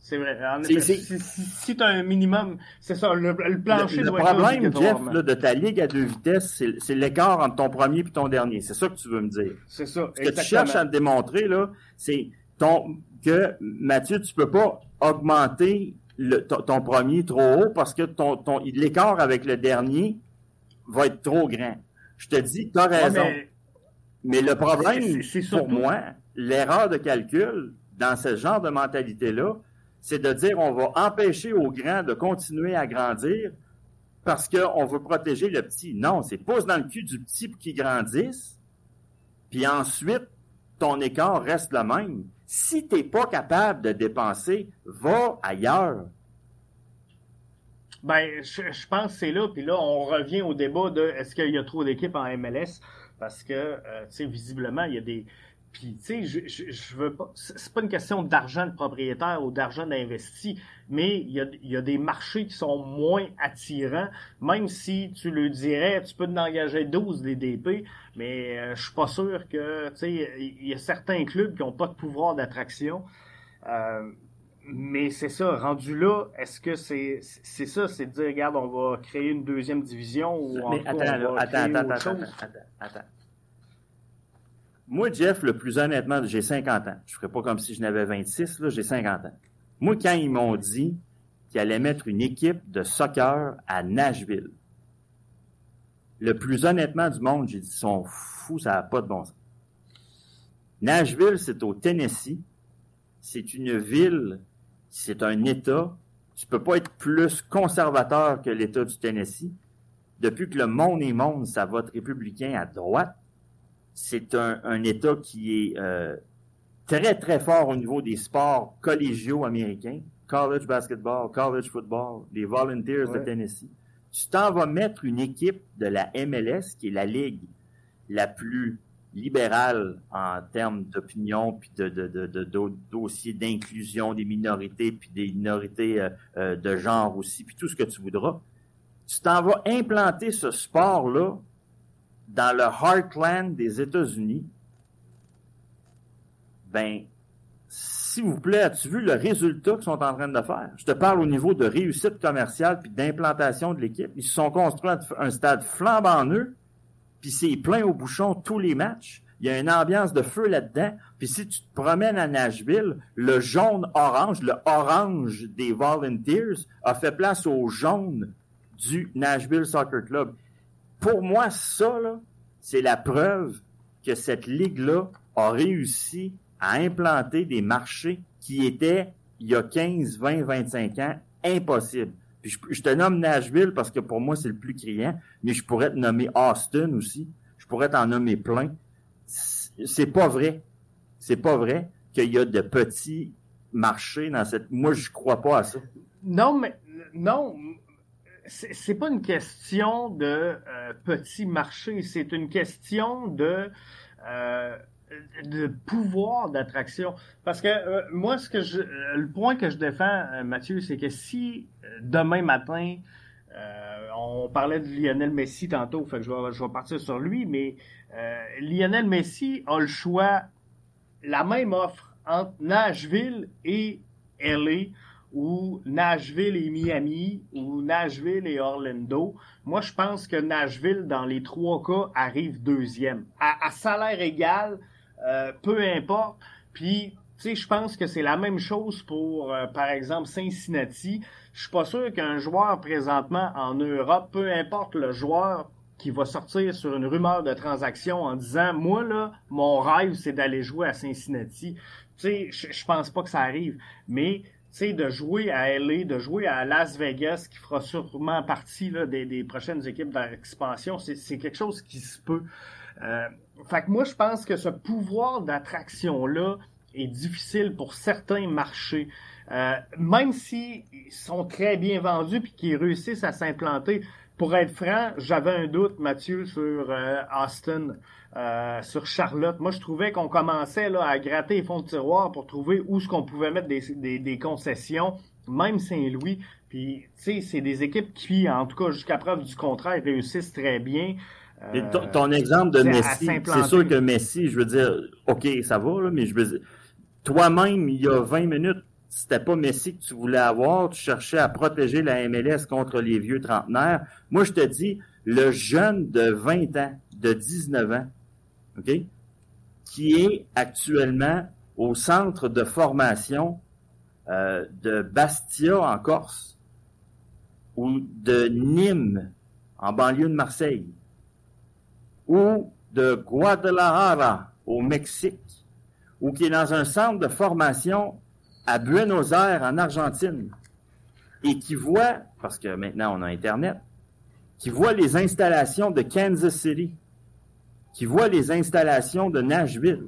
C'est vrai. En effet, si, si, si tu as un minimum, c'est ça, le, le plancher Le, le doit être là problème, Jeff, là, de ta ligue à deux vitesses, c'est l'écart entre ton premier et ton dernier. C'est ça que tu veux me dire. C'est ça, Ce que tu cherches à me démontrer, là, c'est ton, que, Mathieu, tu peux pas augmenter ton, premier trop haut parce que ton, ton l'écart avec le dernier va être trop grand. Je te dis, tu as raison. mais... le problème, c'est pour moi, l'erreur de calcul dans ce genre de mentalité-là, c'est de dire on va empêcher aux grands de continuer à grandir parce qu'on veut protéger le petit. Non, c'est pousse dans le cul du petit pour qu'il grandisse, puis ensuite, ton écart reste le même. Si tu n'es pas capable de dépenser, va ailleurs. Ben, je, pense que c'est là, puis là, on revient au débat de est-ce qu'il y a trop d'équipes en MLS? Parce que, euh, tu sais, visiblement, il y a des, puis, tu sais, je, je, je, veux pas. C'est pas une question d'argent de propriétaire ou d'argent d'investi, mais il y a, y a, des marchés qui sont moins attirants. Même si tu le dirais, tu peux en engager 12 des DP, mais euh, je suis pas sûr que, tu sais, il y a certains clubs qui ont pas de pouvoir d'attraction. Euh, mais c'est ça, rendu là, est-ce que c'est c'est ça, c'est de dire, regarde, on va créer une deuxième division ou mais attends, attends, attends, attends, attends. Moi, Jeff, le plus honnêtement, j'ai 50 ans. Je ferais pas comme si je n'avais 26, là, j'ai 50 ans. Moi, quand ils m'ont dit qu'ils allaient mettre une équipe de soccer à Nashville, le plus honnêtement du monde, j'ai dit, ils sont fous, ça n'a pas de bon sens. Nashville, c'est au Tennessee. C'est une ville, c'est un État. Tu peux pas être plus conservateur que l'État du Tennessee. Depuis que le monde est monde, ça vote républicain à droite c'est un, État qui est euh, très, très fort au niveau des sports collégiaux américains. College basketball, college football, les Volunteers de Tennessee. Tu t'en vas mettre une équipe de la MLS, qui est la ligue la plus libérale en termes d'opinion, puis de, de, de, dossiers d'inclusion des minorités, puis des minorités euh, euh, de genre aussi, puis tout ce que tu voudras. Tu t'en vas implanter ce sport-là dans le heartland des États-Unis, ben, s'il vous plaît, as-tu vu le résultat qu'ils sont en train de faire? Je te parle au niveau de réussite commerciale puis d'implantation de l'équipe. Ils se sont construits un stade flambant neuf, puis c'est plein au bouchon tous les matchs. Il y a une ambiance de feu là-dedans. Puis si tu te promènes à Nashville, le jaune-orange, le orange des Volunteers a fait place au jaune du Nashville Soccer Club pour moi, ça, c'est la preuve que cette ligue-là a réussi à implanter des marchés qui étaient, il y a 15, 20, 25 ans, impossibles. Puis je, te nomme Nashville parce que pour moi, c'est le plus criant, mais je pourrais te nommer Austin aussi. Je pourrais t'en nommer plein. C'est pas vrai. C'est pas vrai qu'il y a de petits marchés dans cette. Moi, je crois pas à ça. Non, mais non, c'est pas une question de euh, petit marché, c'est une question de euh, de pouvoir d'attraction. Parce que euh, moi, ce que je, le point que je défends, Mathieu, c'est que si demain matin, on parlait de Lionel Messi tantôt, fait que je vais, je vais partir sur lui, mais Lionel Messi a le choix, la même offre entre Nashville et LA ou Nashville et Miami, ou Nashville et Orlando. Moi, je pense que Nashville, dans les trois cas, arrive deuxième. À, salaire égal, euh, peu importe. Puis, tu sais, je pense que c'est la même chose pour, euh, par exemple, Cincinnati. Je suis pas sûr qu'un joueur présentement en Europe, peu importe le joueur qui va sortir sur une rumeur de transaction en disant, moi, là, mon rêve, c'est d'aller jouer à Cincinnati. Tu sais, je, je pense pas que ça arrive. Mais sais, de jouer à LA, de jouer à Las Vegas, qui fera sûrement partie là, des, prochaines équipes d'expansion, c'est quelque chose qui se peut. Euh, fait que moi, je pense que ce pouvoir d'attraction-là est difficile pour certains marchés. Euh, même s'ils sont très bien vendus puis qu'ils réussissent à s'implanter. Pour être franc, j'avais un doute, Mathieu, sur euh, Austin. Euh, sur Charlotte. Moi, je trouvais qu'on commençait là, à gratter les fonds de tiroir pour trouver où ce qu'on pouvait mettre des, des, concessions, même Saint-Louis. Puis, tu sais, c'est des équipes qui, en tout cas, jusqu'à preuve du contraire, réussissent très bien. Euh, ton, exemple de Messi, c'est sûr que Messi, je veux dire, OK, ça va, là, mais je veux dire, toi-même, il y a 20 minutes, c'était pas Messi que tu voulais avoir, tu cherchais à protéger la MLS contre les vieux trentenaires. Moi, je te dis, le jeune de 20 ans, de 19 ans, qui est actuellement au centre de formation euh, de Bastia en Corse ou de Nîmes en banlieue de Marseille ou de Guadalajara au Mexique ou qui est dans un centre de formation à Buenos Aires en Argentine et qui voit, parce que maintenant on a Internet, qui voit les installations de Kansas City, qui voit les installations de Nashville,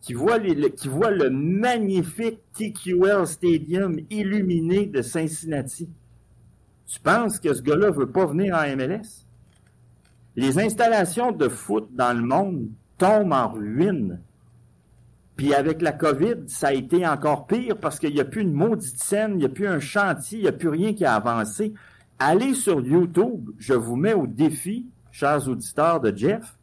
qui voit, le magnifique TQL Stadium illuminé de Cincinnati. Tu penses que ce gars-là veut pas venir en MLS? Les installations de foot dans le monde tombent en ruine. Puis avec la COVID, ça a été encore pire parce qu'il n'y a plus une maudite scène, il n'y a plus un chantier, il n'y a plus rien qui a avancé. Allez sur YouTube, je vous mets au défi, chers auditeurs de Jeff,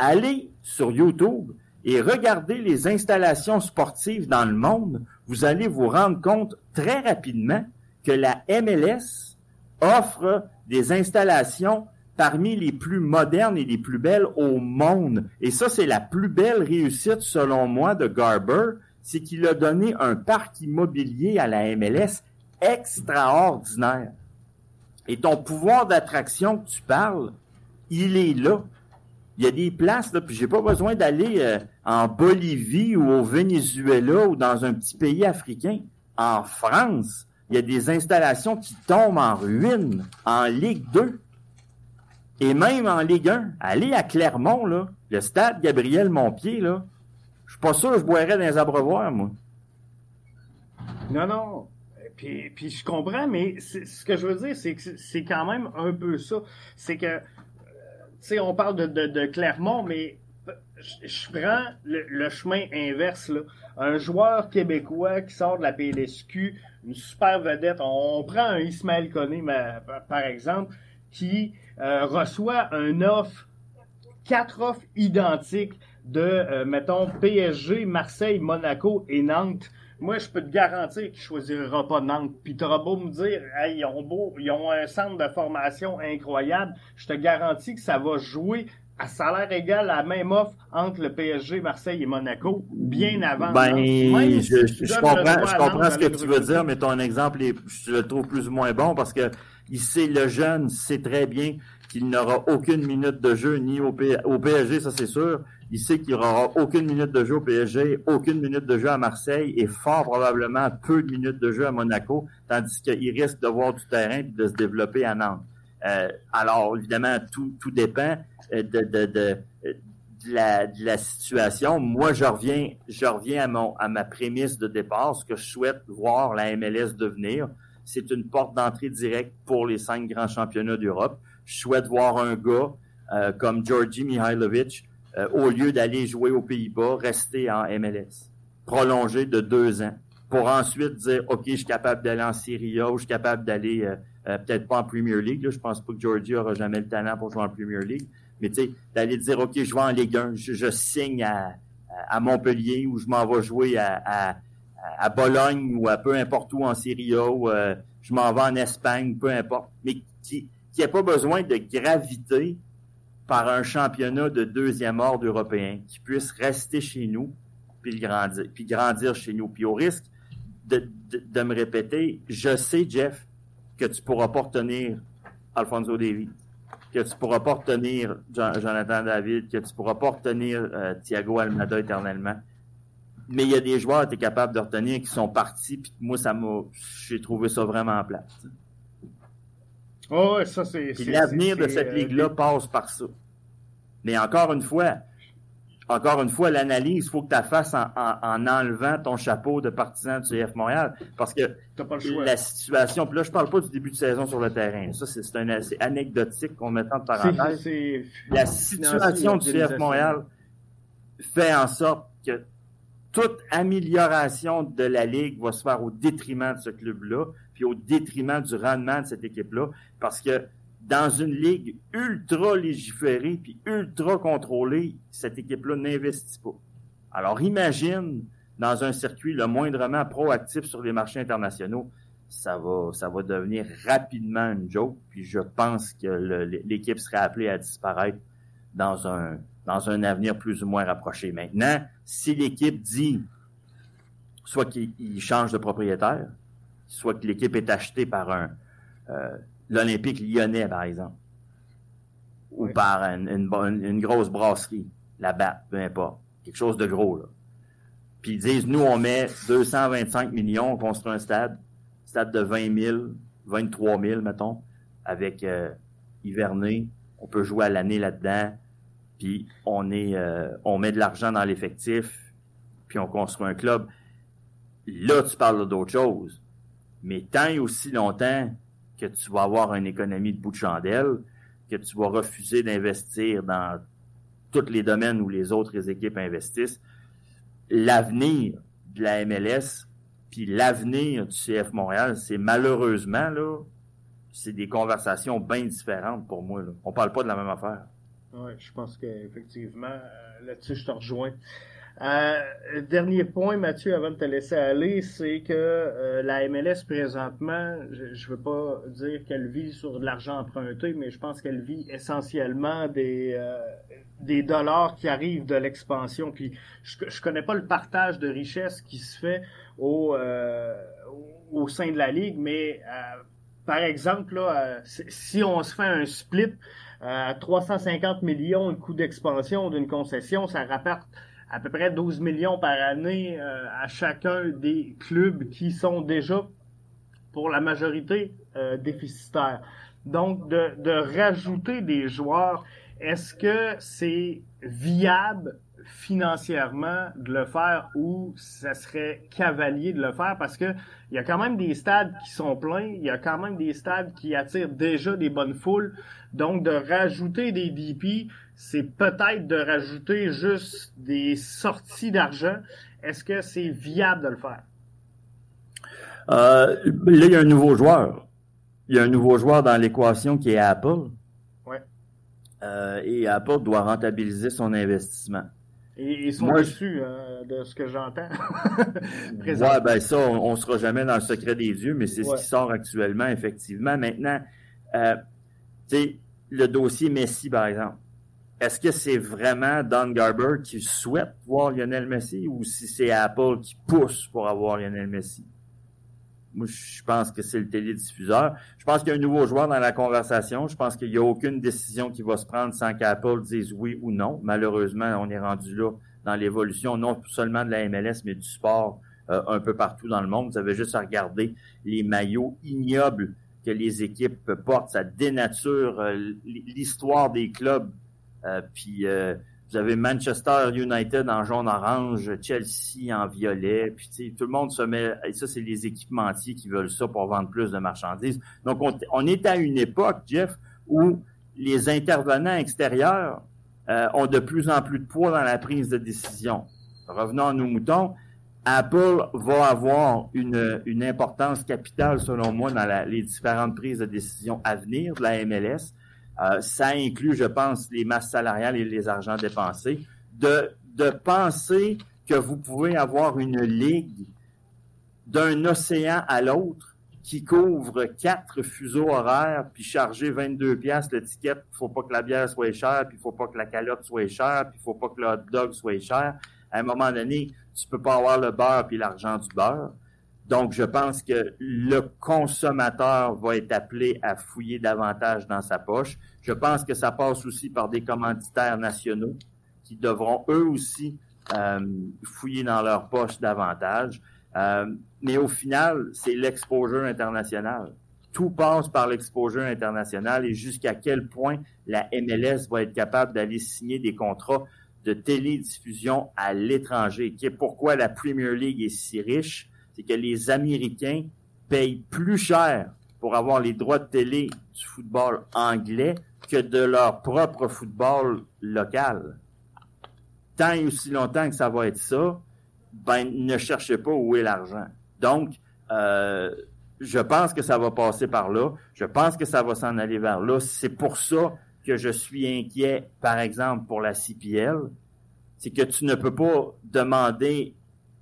allez sur YouTube et regardez les installations sportives dans le monde. Vous allez vous rendre compte très rapidement que la MLS offre des installations parmi les plus modernes et les plus belles au monde. Et ça, c'est la plus belle réussite, selon moi, de Garber, c'est qu'il a donné un parc immobilier à la MLS extraordinaire. Et ton pouvoir d'attraction que tu parles, il est là. Il y a des places, là, puis j'ai pas besoin d'aller euh, en Bolivie ou au Venezuela ou dans un petit pays africain. En France, il y a des installations qui tombent en ruine en Ligue 2. Et même en Ligue 1, aller à Clermont, là, le stade Gabriel Montpied, là, je suis pas sûr que je boirais dans les abreuvoirs, moi. Non, non. Puis, puis je comprends, mais ce que je veux dire, c'est que c'est quand même un peu ça. C'est que, euh, tu sais, on parle de, de, de, Clermont, mais je, prends le, chemin inverse. Là. Un joueur québécois qui sort de la PLSQ, une super vedette, on, prend un Ismaël Koné, par exemple, qui euh, reçoit un offre, quatre offres identiques de, euh, mettons, PSG, Marseille, Monaco et Nantes. Moi, je peux te garantir qu'il choisira pas Nantes. Puis tu auras beau me dire, hey, ils ont beau, ils ont un centre de formation incroyable. Je te garantis que ça va jouer à salaire égal à la même offre entre le PSG, Marseille et Monaco, bien avant. Ben, je, je, comprends, je comprends ce que tu veux dire, mais ton exemple, est, je le trouve plus ou moins bon parce que il sait, le jeune sait très bien qu'il n'aura aucune minute de jeu ni au, au PSG, ça c'est sûr. Il sait qu'il n'aura aucune minute de jeu au PSG, aucune minute de jeu à Marseille et fort probablement peu de minutes de jeu à Monaco, tandis qu'il risque de voir du terrain et de se développer à Nantes. Euh, alors, évidemment, tout, tout dépend euh, de, de, de, de, la, de la situation. Moi, je reviens, je reviens à, mon, à ma prémisse de départ, ce que je souhaite voir la MLS devenir c'est une porte d'entrée directe pour les cinq grands championnats d'Europe. Je souhaite voir un gars euh, comme Georgi Mihailovic, euh, au lieu d'aller jouer aux Pays-Bas, rester en MLS, prolonger de deux ans, pour ensuite dire, OK, je suis capable d'aller en Serie A ou je suis capable d'aller, euh, peut-être pas en Premier League. Là, je pense pas que Georgie aura jamais le talent pour jouer en Premier League. Mais tu sais, d'aller dire, OK, je vais en Ligue 1, je, signe à, Montpellier ou je m'en vais jouer à Bologne ou à peu importe où en Syrie ou euh, je m'en vais en Espagne, peu importe, mais qui qui a pas besoin de graviter par un championnat de deuxième ordre européen, qui puisse rester chez nous puis grandir, puis grandir chez nous. Puis au risque de, de, me répéter, je sais, Jeff, que tu pourras pas retenir Alfonso David, que tu pourras pas retenir Jonathan David, que tu pourras pas retenir euh, Thiago Almada éternellement mais il y a des joueurs que tu es capable de retenir qui sont partis, puis moi, ça m'a. J'ai trouvé ça vraiment plat. Oh, ça, c'est. l'avenir de cette euh, ligue-là passe par ça. Mais encore une fois, encore une fois, l'analyse, il faut que tu la fasses en, enlevant ton chapeau de partisan du CF Montréal. Parce que la situation, puis là, je parle pas du début de saison sur le terrain. Ça, c'est assez anecdotique qu'on met en parenthèse. La situation du CF Montréal fait en sorte que toute amélioration de la Ligue va se faire au détriment de ce club-là, puis au détriment du rendement de cette équipe-là, parce que dans une ligue ultra légiférée puis ultra contrôlée, cette équipe-là n'investit pas. Alors imagine dans un circuit le moindrement proactif sur les marchés internationaux, ça va, ça va devenir rapidement une joke. Puis je pense que l'équipe serait appelée à disparaître dans un, dans un avenir plus ou moins rapproché. Maintenant, si l'équipe dit soit qu'il change de propriétaire, soit que l'équipe est achetée par un euh, l'Olympique lyonnais, par exemple, ou par une, grosse brasserie, la BAT, peu importe, quelque chose de gros. Là. Puis ils disent, nous, on met 225 millions, on construit un stade, stade de 20 000, 23 000, mettons, avec euh, hiverné, on peut jouer à l'année là-dedans, puis euh, on met de l'argent dans l'effectif, puis on construit un club. Là, tu parles d'autre chose. Mais tant et aussi longtemps que tu vas avoir une économie de bout de chandelle, que tu vas refuser d'investir dans tous les domaines où les autres équipes investissent, l'avenir de la MLS, puis l'avenir du CF Montréal, c'est malheureusement, là, c'est des conversations bien différentes pour moi. Là. On parle pas de la même affaire. Oui, je pense qu'effectivement, euh, là-dessus, je te rejoins. Euh, dernier point, Mathieu, avant de te laisser aller, c'est que euh, la MLS présentement, je ne veux pas dire qu'elle vit sur de l'argent emprunté, mais je pense qu'elle vit essentiellement des euh, des dollars qui arrivent de l'expansion. Puis je, je connais pas le partage de richesse qui se fait au au sein de la ligue, mais par exemple, là, si on se fait un split à 350 millions de coût d'expansion d'une concession, ça rapporte à peu près 12 millions par année euh, à chacun des clubs qui sont déjà, pour la majorité, euh, déficitaires. Donc, de, de rajouter des joueurs, est-ce que c'est viable financièrement de le faire ou ça serait cavalier de le faire parce que il y a quand même des stades qui sont pleins, il y a quand même des stades qui attirent déjà des bonnes foules. Donc de rajouter des DP, c'est peut-être de rajouter juste des sorties d'argent. Est-ce que c'est viable de le faire? Euh, là, il y a un nouveau joueur. Il y a un nouveau joueur dans l'équation qui est Apple. Euh, et Apple doit rentabiliser son investissement. Et ils sont dessus hein, de ce que j'entends. ouais, ben ça, on, ne sera jamais dans le secret des dieux, mais c'est ce qui sort actuellement, effectivement. Maintenant, euh, tu sais, le dossier Messi, par exemple. Est-ce que c'est vraiment Don Garber qui souhaite voir Lionel Messi ou si c'est Apple qui pousse pour avoir Lionel Messi? Moi, je pense que c'est le télédiffuseur. Je pense qu'il y a un nouveau joueur dans la conversation. Je pense qu'il n'y a aucune décision qui va se prendre sans qu'Apple dise oui ou non. Malheureusement, on est rendu là dans l'évolution, non seulement de la MLS, mais du sport euh, un peu partout dans le monde. Vous avez juste à regarder les maillots ignobles que les équipes portent. Ça dénature euh, l'histoire des clubs. Euh, puis vous avez Manchester United en jaune-orange, Chelsea en violet, puis tout le monde se met... Et ça, c'est les équipementiers qui veulent ça pour vendre plus de marchandises. Donc, on, est à une époque, Jeff, où les intervenants extérieurs euh, ont de plus en plus de poids dans la prise de décision. Revenons à nos moutons. Apple va avoir une, une importance capitale, selon moi, dans les différentes prises de décision à venir de la MLS. Euh, ça inclut, je pense, les masses salariales et les argents dépensés. De, penser que vous pouvez avoir une ligue d'un océan à l'autre qui couvre quatre fuseaux horaires, puis charger 22 pièces l'étiquette, faut pas que la bière soit chère, puis faut pas que la calotte soit chère, puis faut pas que le hot dog soit cher. À un moment donné, tu peux pas avoir le beurre puis l'argent du beurre. Donc, je pense que le consommateur va être appelé à fouiller davantage dans sa poche. Je pense que ça passe aussi par des commanditaires nationaux qui devront eux aussi euh, fouiller dans leur poche davantage. Euh, mais au final, c'est l'exposure international. Tout passe par l'exposure international et jusqu'à quel point la MLS va être capable d'aller signer des contrats de télédiffusion à l'étranger. Qui est pourquoi la Premier League est si riche c'est que les Américains payent plus cher pour avoir les droits de télé du football anglais que de leur propre football local. Tant et aussi longtemps que ça va être ça, ben ne cherchez pas où est l'argent. Donc, euh, je pense que ça va passer par là. Je pense que ça va s'en aller vers là. C'est pour ça que je suis inquiet, par exemple, pour la CPL. C'est que tu ne peux pas demander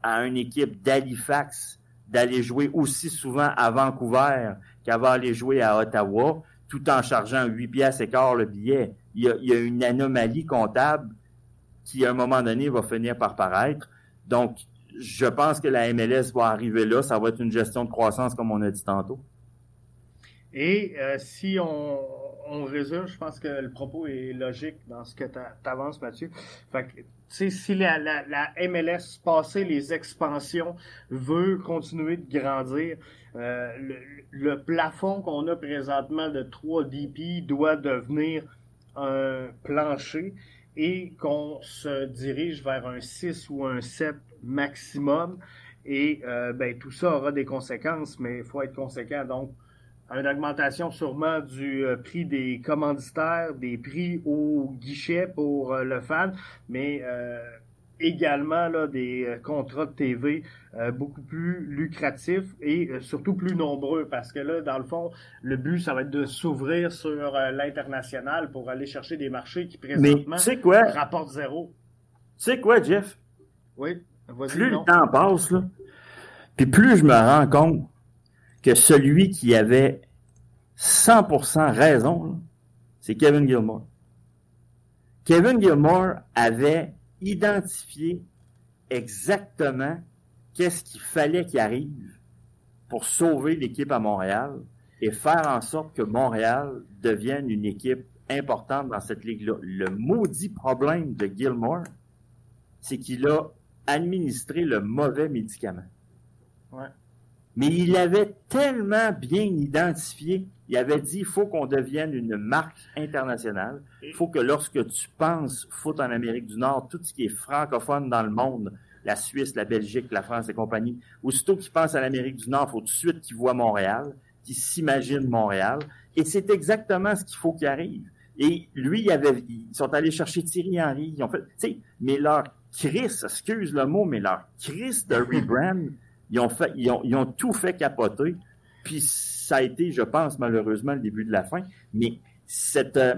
à une équipe d'Halifax d'aller jouer aussi souvent à Vancouver qu'à aller jouer à Ottawa, tout en chargeant 8 pièces et quart le billet. Il y, a, une anomalie comptable qui, à un moment donné, va finir par paraître. Donc, je pense que la MLS va arriver là. Ça va être une gestion de croissance, comme on a dit tantôt. Et euh, si on, on, résume, je pense que le propos est logique dans ce que tu avances, Mathieu. Fait que, si la, la, MLS, passer les expansions, veut continuer de grandir, euh, le, le, plafond qu'on a présentement de 3 DP doit devenir un plancher et qu'on se dirige vers un 6 ou un 7 maximum. Et euh, ben, tout ça aura des conséquences, mais il faut être conséquent. Donc, une augmentation sûrement du euh, prix des commanditaires, des prix au guichet pour euh, le fan, mais également là, des contrats de TV beaucoup plus lucratifs et surtout plus nombreux parce que là, dans le fond, le but, ça va être de s'ouvrir sur l'international pour aller chercher des marchés qui présentement rapportent zéro. Tu sais quoi, Jeff? Oui plus le temps passe, là, puis plus je me rends compte que celui qui avait 100% raison, c'est Kevin Gilmore. Kevin Gilmore avait identifié exactement qu'est-ce qu'il fallait qu'il arrive pour sauver l'équipe à Montréal et faire en sorte que Montréal devienne une équipe importante dans cette ligue-là. Le maudit problème de Gilmore, c'est qu'il a administrer le mauvais médicament. Mais il avait tellement bien identifié, il avait dit, il faut qu'on devienne une marque internationale. Il faut que lorsque tu penses foot en Amérique du Nord, tout ce qui est francophone dans le monde, la Suisse, la Belgique, la France et compagnie, aussitôt qu'ils pensent à l'Amérique du Nord, il faut tout de suite qu'ils voient Montréal, qu'ils s'imaginent Montréal. Et c'est exactement ce qu'il faut qu'il arrive. Et lui, ils sont allés chercher Thierry Henry, ils ont fait, mais leur Chris, excuse le mot, mais leur Chris de rebrand, ils ont fait, ils ont, tout fait capoter. Puis ça a été, je pense, malheureusement, le début de la fin. Mais cette, euh,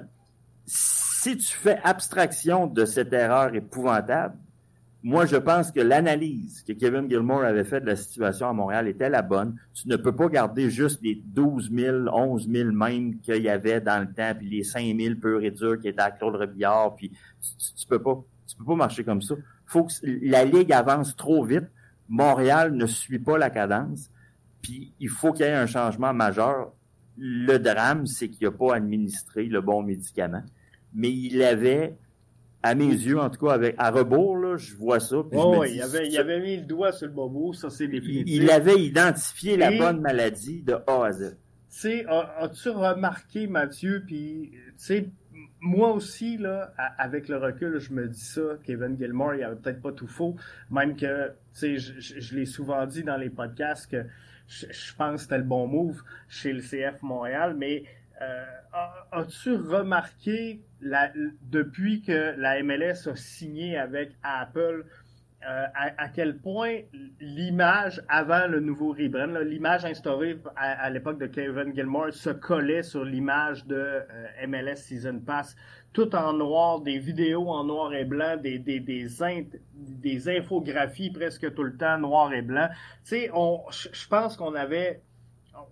si tu fais abstraction de cette erreur épouvantable, moi, je pense que l'analyse que Kevin Gilmore avait faite de la situation à Montréal était la bonne. Tu ne peux pas garder juste les 12 000, 11 000 même qu'il y avait dans le temps, puis les 5 000 peu et qui étaient à Claude Rebillard, puis tu, tu peux pas peux pas marcher comme ça. Faut que la ligue avance trop vite. Montréal ne suit pas la cadence. Puis il faut qu'il y ait un changement majeur. Le drame, c'est qu'il n'a pas administré le bon médicament. Mais il avait, à mes yeux, en tout cas, avec, à rebours, là, je vois ça. Oh, il, avait, il avait mis le doigt sur le bobo, ça c'est définitif. Il, avait identifié la bonne maladie de A à Z. Tu as-tu remarqué, Mathieu, puis, tu sais, moi aussi, là, avec le recul, je me dis ça, Kevin Gilmore, il avait peut-être pas tout faux. Même que, tu sais, je, l'ai souvent dit dans les podcasts que je, pense que c'était le bon move chez le CF Montréal, mais euh, as-tu remarqué la, depuis que la MLS a signé avec Apple euh, à, quel point l'image avant le nouveau rebrand, l'image instaurée à, l'époque de Kevin Gilmore se collait sur l'image de euh, MLS Season Pass, tout en noir, des vidéos en noir et blanc, des, des, des, des infographies presque tout le temps noir et blanc. Tu sais, je pense qu'on avait,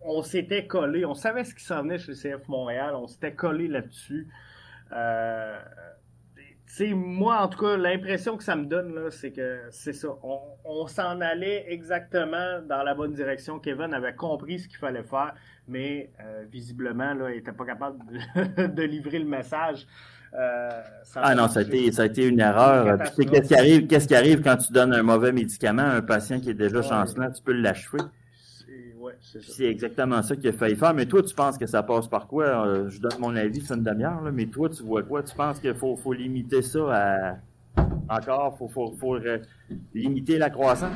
on s'était collé, on savait ce qui s'en venait chez CF Montréal, on s'était collé là-dessus. Euh, c'est moi, en tout cas, l'impression que ça me donne, là, c'est que c'est ça. On, s'en allait exactement dans la bonne direction. Kevin avait compris ce qu'il fallait faire, mais euh, visiblement, là, il n'était pas capable de, livrer le message. Euh, ah non, ça a, été, ça a été une erreur. Qu'est-ce qui arrive, qu'est-ce qui arrive quand tu donnes un mauvais médicament à un patient qui est déjà chancelant? Tu peux l'achever c'est exactement ça qu'il a failli faire. Mais toi, tu penses que ça passe par quoi? Euh, je donne mon avis, c'est une demi-heure, mais toi, tu vois quoi? Tu penses qu'il faut, faut, limiter ça à. Encore, faut, faut, faut limiter la croissance?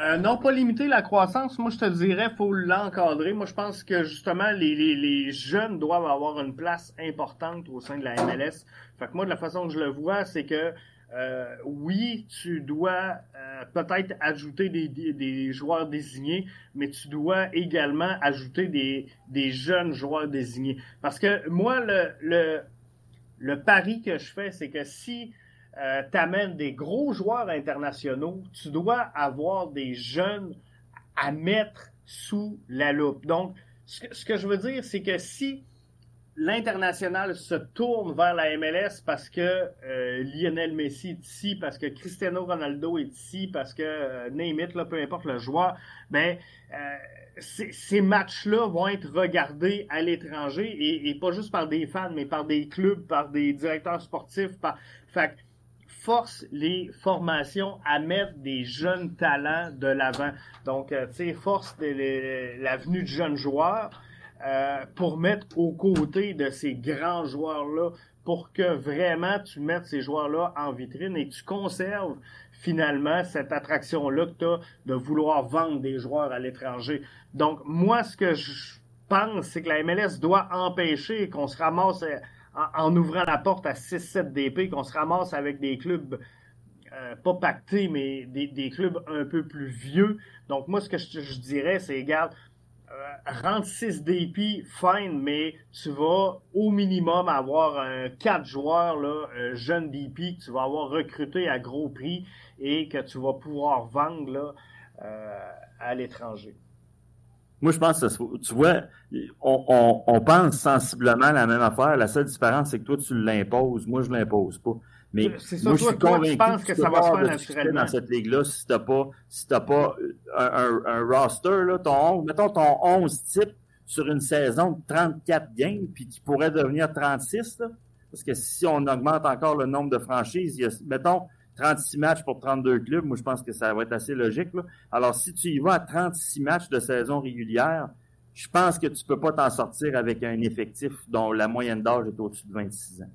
Euh, non, pas limiter la croissance. Moi, je te dirais, faut l'encadrer. Moi, je pense que justement, les, les, les, jeunes doivent avoir une place importante au sein de la MLS. Fait que moi, de la façon que je le vois, c'est que euh, oui, tu dois euh, peut-être ajouter des, joueurs désignés, mais tu dois également ajouter des, jeunes joueurs désignés. Parce que moi, le, pari que je fais, c'est que si euh, tu amènes des gros joueurs internationaux, tu dois avoir des jeunes à mettre sous la loupe. Donc, ce que je veux dire, c'est que si l'international se tourne vers la MLS parce que euh, Lionel Messi est ici, parce que Cristiano Ronaldo est ici, parce que euh, name it, là, peu importe le joueur, ben euh, ces matchs-là vont être regardés à l'étranger et, pas juste par des fans, mais par des clubs, par des directeurs sportifs. Par... Fait force les formations à mettre des jeunes talents de l'avant. Donc, tu sais, force la venue de jeunes joueurs. Euh, pour mettre aux côtés de ces grands joueurs-là pour que vraiment tu mettes ces joueurs-là en vitrine et tu conserves finalement cette attraction-là que tu de vouloir vendre des joueurs à l'étranger. Donc, moi, ce que je pense, c'est que la MLS doit empêcher qu'on se ramasse euh, en, ouvrant la porte à 6-7 DP, qu'on se ramasse avec des clubs euh, pas pactés, mais des, clubs un peu plus vieux. Donc, moi, ce que je, je dirais, c'est, regarde, rendre 6 DP, fine, mais tu vas au minimum avoir un 4 joueurs, là, un jeune DP que tu vas avoir recruté à gros prix et que tu vas pouvoir vendre là, euh, à l'étranger. Moi, je pense que tu vois, on, pense sensiblement la même affaire. La seule différence, c'est que toi, tu l'imposes. Moi, je l'impose pas. Mais moi, je suis convaincu que, que ça va se faire naturellement. dans cette ligue-là si t'as pas, si t'as pas un, un, roster, là, ton 11, mettons ton 11 type sur une saison de 34 games, puis qui pourrait devenir 36, là, parce que si on augmente encore le nombre de franchises, il y a, mettons, 36 matchs pour 32 clubs, moi je pense que ça va être assez logique. Là. Alors si tu y vas à 36 matchs de saison régulière, je pense que tu peux pas t'en sortir avec un effectif dont la moyenne d'âge est au-dessus de 26 ans.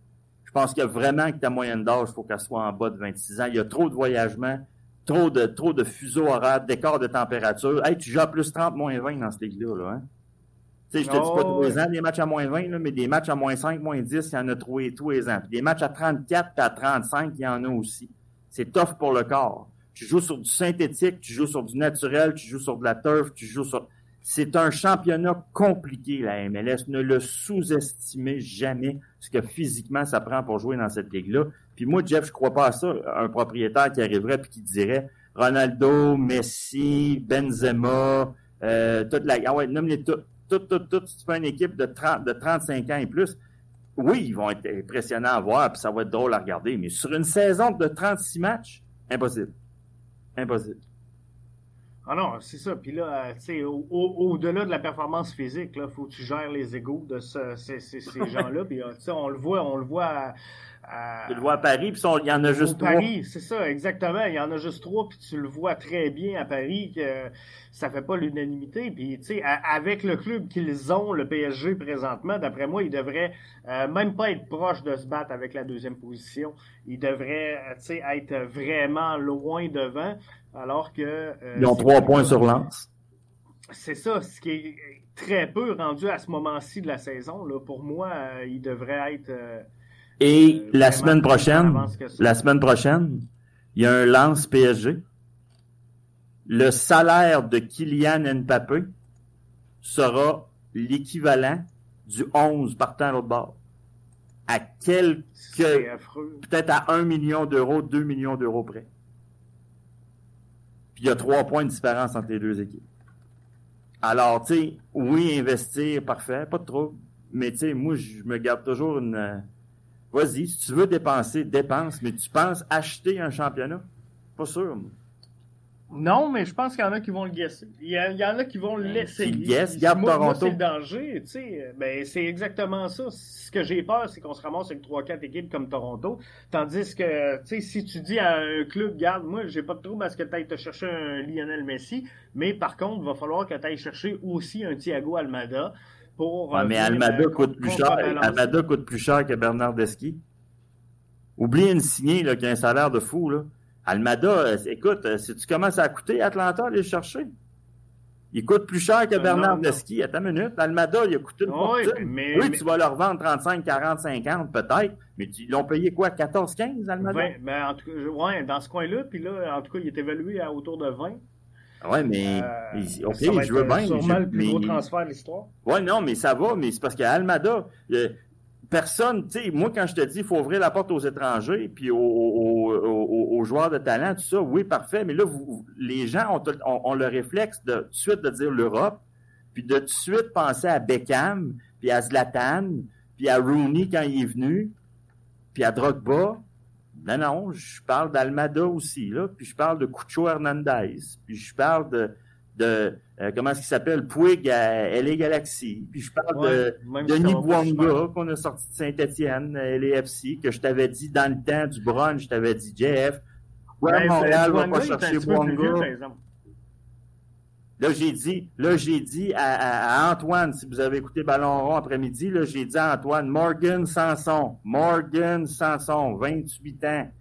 Je pense que vraiment que ta moyenne d'âge, il faut qu'elle soit en bas de 26 ans. Il y a trop de voyagements, trop de, trop de fuseaux horaires, d'écarts de température. Hey, tu joues à plus 30, moins 20 dans cette ligue-là, là, hein? Tu sais, je te dis pas tous les ans des matchs à moins 20, là, mais des matchs à moins 5, moins 10, il y en a tous les, tous les ans. Puis des matchs à 34 et à 35, il y en a aussi. C'est tough pour le corps. Tu joues sur du synthétique, tu joues sur du naturel, tu joues sur de la turf, tu joues sur... C'est un championnat compliqué, la MLS. Ne le sous-estimez jamais ce que physiquement ça prend pour jouer dans cette ligue-là. Puis moi, Jeff, je crois pas à ça. Un propriétaire qui arriverait puis qui dirait Ronaldo, Messi, Benzema, euh, toute la. Ah ouais, nomme-les tout, tout, tout, tout. Si tu fais une équipe de 30, de 35 ans et plus, oui, ils vont être impressionnants à voir, puis ça va être drôle à regarder. Mais sur une saison de 36 matchs, impossible. Impossible. Ah non, c'est ça. Puis là, euh, tu sais, au-delà de la performance physique, là, faut que tu gères les égaux de ce, ces, ces, ces gens-là. Puis, euh, tu sais, on le voit, on le voit à, tu le vois à Paris, puis il y en a juste trois. Paris, c'est ça, exactement. Il y en a juste trois, puis tu le vois très bien à Paris que ça fait pas l'unanimité. Puis, tu sais, avec le club qu'ils ont, le PSG présentement, d'après moi, ils devraient euh, même pas être proches de se battre avec la deuxième position. Ils devraient, tu sais, être vraiment loin devant. Alors que. Euh, Ils ont trois points sur lance. C'est ça, ce qui est très peu rendu à ce moment-ci de la saison. Là. Pour moi, euh, il devrait être. Euh, Et la semaine prochaine, la semaine prochaine, il y a un lance PSG. Le salaire de Kylian Mbappé sera l'équivalent du 11 partant à l'autre bord. À quelques. Peut-être à 1 million d'euros, 2 millions d'euros près il y a trois points de différence entre les deux équipes. Alors, tu sais, oui, investir, parfait, pas de trop. Mais tu sais, moi, je me garde toujours une. Euh, vas-y, si tu veux dépenser, dépense, mais tu penses acheter un championnat? Pas sûr. Moi. Non, mais je pense qu'il y en a qui vont le guesser. Il y, en a qui vont le laisser. Yes, garde Toronto. c'est le danger, tu sais. Ben, c'est exactement ça. Ce que j'ai peur, c'est qu'on se ramasse avec 3-4 équipes comme Toronto. Tandis que, tu sais, si tu dis à un club, garde, moi, j'ai pas de trouble à ce que tu ailles te chercher un Lionel Messi, mais par contre, il va falloir que tu ailles chercher aussi un Thiago Almada pour. Ouais, mais euh, Almada coûte plus cher. Almada coûte plus cher que Bernardeschi. Oublie une signée, là, qui a un salaire de fou, là. Almada, euh, écoute, euh, si tu commences à coûter Atlanta, aller le chercher? Il coûte plus cher que euh, Bernard Leski. À ta minute. Almada, il a coûté une oui, Mais, oui, tu vas leur vendre 35, 40, 50 peut-être, mais ils l'ont payé quoi, 14, 15, Almada? 20, mais en tout cas, ouais, dans ce coin-là, puis là, en tout cas, il est évalué à autour de 20. Oui, mais euh, OK, je veux bien. Sûrement le plus gros transfert de l'histoire. Oui, non, mais ça va, mais c'est parce qu'Almada, personne, tu sais, moi, quand je te dis, il faut ouvrir la porte aux étrangers, puis aux, joueurs de talent, tout ça, oui, parfait, mais là, vous, les gens ont, le réflexe de, tout de suite de dire l'Europe, puis de tout de suite penser à Beckham, puis à Zlatan, puis à Rooney quand il est venu, puis à Drogba. Non, non, je parle d'Almada aussi, là, puis je parle de Cucho Hernandez, puis je parle de, de euh, comment est-ce qu'il s'appelle, Puig à LA Galaxy, puis je parle de Denis Bouanga qu'on a sorti de Saint-Étienne, LAFC, que je t'avais dit dans le temps du brunch, je t'avais dit, JF, ouais, Montréal va pas chercher Bouanga. Là, j'ai dit, là, j'ai dit à, Antoine, si vous avez écouté Ballon rond après-midi, là, j'ai dit à Antoine, Morgan Sanson, Morgan Sanson, 28 ans,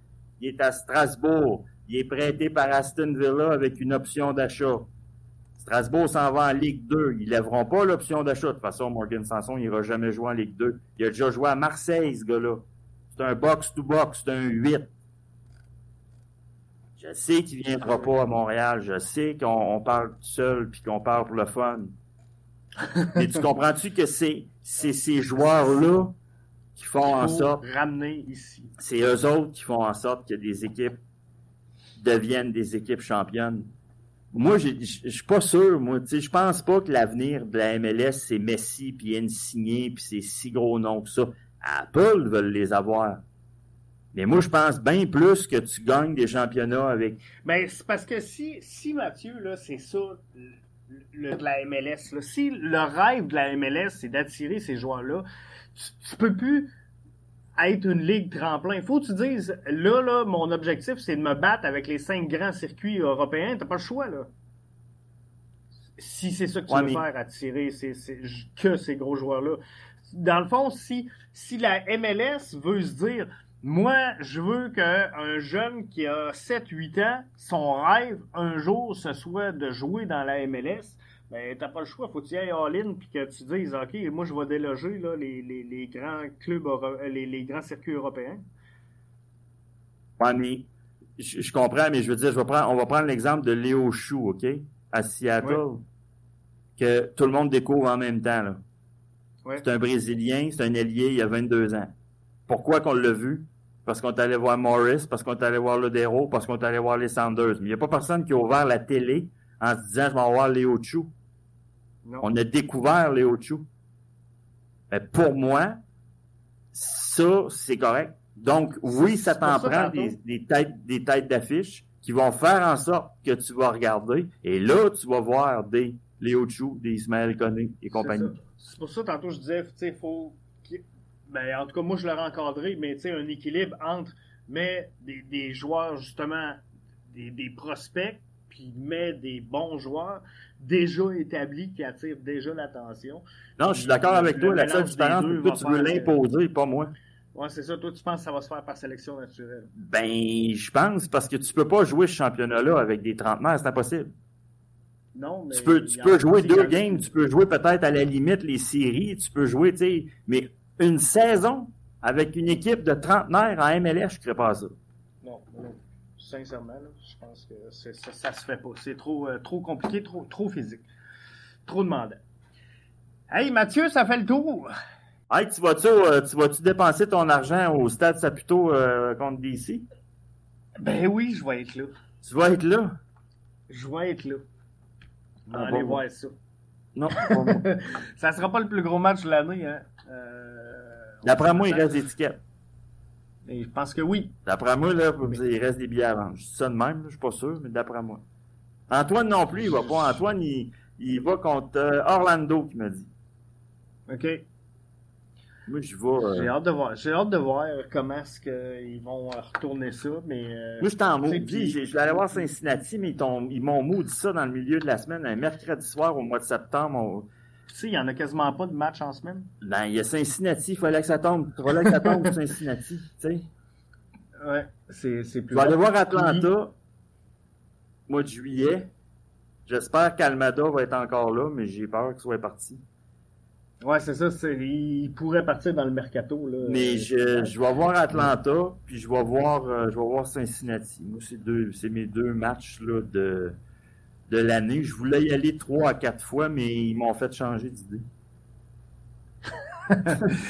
il est à Strasbourg, il est prêté par Aston Villa avec une option d'achat. Strasbourg s'en va en Ligue 2. Ils lèveront pas l'option d'achat. De toute façon, Morgan Sanson n'ira jamais jouer en Ligue 2. Il a déjà joué à Marseille, ce gars-là. C'est un box-to-box, c'est un 8. Je sais qu'il viendra pas à Montréal. Je sais qu'on parle tout seul puis qu'on parle pour le fun. Mais tu comprends-tu que c'est, ces joueurs-là qui font en sorte. Ramener ici. C'est eux autres qui font en sorte que des équipes deviennent des équipes championnes. Moi, je suis pas sûr, moi. Je pense pas que l'avenir de la MLS, c'est Messi, puis Insigné, puis c'est si gros noms que ça. Apple veulent les avoir. Mais moi, je pense bien plus que tu gagnes des championnats avec. Mais ben, c'est parce que si, si Mathieu, là, c'est ça, le, de la MLS, là, si le rêve de la MLS, c'est d'attirer ces joueurs-là, tu, peux plus être une ligue tremplin. Il faut que tu dises, là, là, mon objectif, c'est de me battre avec les cinq grands circuits européens. T'as pas le choix, là. Si c'est ça que tu veux faire, attirer que ces gros joueurs-là. Dans le fond, si, si la MLS veut se dire, moi, je veux qu'un jeune qui a 7-8 ans, son rêve, un jour, ce soit de jouer dans la MLS. Ben, t'as pas le choix. Faut que tu ailles all-in puis que tu dises, OK, moi, je vais déloger là, les, les, les grands clubs, les, les, grands circuits européens. Ouais, mais je, comprends, mais je veux dire, je vais prendre, on va prendre l'exemple de Léo Chou, OK? À Seattle. Que tout le monde découvre en même temps, là. C'est un Brésilien, c'est un ailier, il a 22 ans. Pourquoi qu'on l'a vu? Parce qu'on est allé voir Morris, parce qu'on est allé voir Lodero, parce qu'on est allé voir les Sanders. Mais il n'y a pas personne qui a ouvert la télé en se disant je vais voir Léo Chou. On a découvert Léo Chou. Mais pour moi, ça, c'est correct. Donc, oui, ça t'en prend des, têtes, des têtes d'affiche qui vont faire en sorte que tu vas regarder. Et là, tu vas voir des Léo Chou, des Ismaël Koné et compagnie. C'est pour ça, tantôt, je disais, tu sais, il faut ben, en tout cas, moi, je l'aurais encadré, mais tu sais, un équilibre entre, mais des, joueurs, justement, des, prospects, puis met des bons joueurs déjà établis qui attirent déjà l'attention. Non, je suis d'accord avec toi. La seule différence, c'est que tu veux l'imposer, pas moi. Ouais, c'est ça. Toi, tu penses que ça va se faire par sélection naturelle? Ben, je pense, parce que tu peux pas jouer ce championnat-là avec des trentenaires, c'est impossible. Non, mais. Tu peux, tu peux jouer deux games, tu peux jouer peut-être à la limite les séries, tu peux jouer, tu sais, mais une saison avec une équipe de trentenaires en MLS, je ne ferais pas ça. Non, non. Sincèrement, je pense que ça, ne se fait pas. C'est trop, euh, trop compliqué, trop, trop physique. Trop demandant. Hey Mathieu, ça fait le tour. Hey, tu vas-tu euh, vas dépenser ton argent au stade Saputo euh, contre DC? Ben oui, je vais être là. Tu vas être là? Je vais être là. Ah, Allez voir ça. Non. ça sera pas le plus gros match de l'année, hein? D'après moi, il reste des étiquettes. je pense que oui. D'après moi, là, il reste des billets à vendre. Je dis ça de même, je suis pas sûr, mais d'après moi. Antoine non plus, il va pas. Antoine, il, va contre euh, Orlando, qui m'a dit. OK. Moi, je vais. Euh, J'ai hâte de voir. J'ai hâte de voir comment est-ce qu'ils vont retourner ça, mais. Euh, moi, j'étais en maudit. Je vais aller voir Cincinnati, mais ils m'ont maudit ça dans le milieu de la semaine, un mercredi soir au mois de septembre. Tu sais, il n'y en a quasiment pas de match en semaine. Ben, il y a Cincinnati, il fallait que ça tombe. Il fallait que ça tombe Cincinnati, tu sais. Ouais, c'est, c'est plus. Je vais aller voir Atlanta, mois de juillet. J'espère qu'Almada va être encore là, mais j'ai peur qu'il soit parti. Ouais, c'est ça. C'est, il pourrait partir dans le mercato. Là. Mais je, je vais voir Atlanta, puis je vais voir, euh, je vais voir Cincinnati. Moi, c'est, deux, c'est mes deux matchs là, de, de l'année. Je voulais y aller trois à quatre fois, mais ils m'ont fait changer d'idée.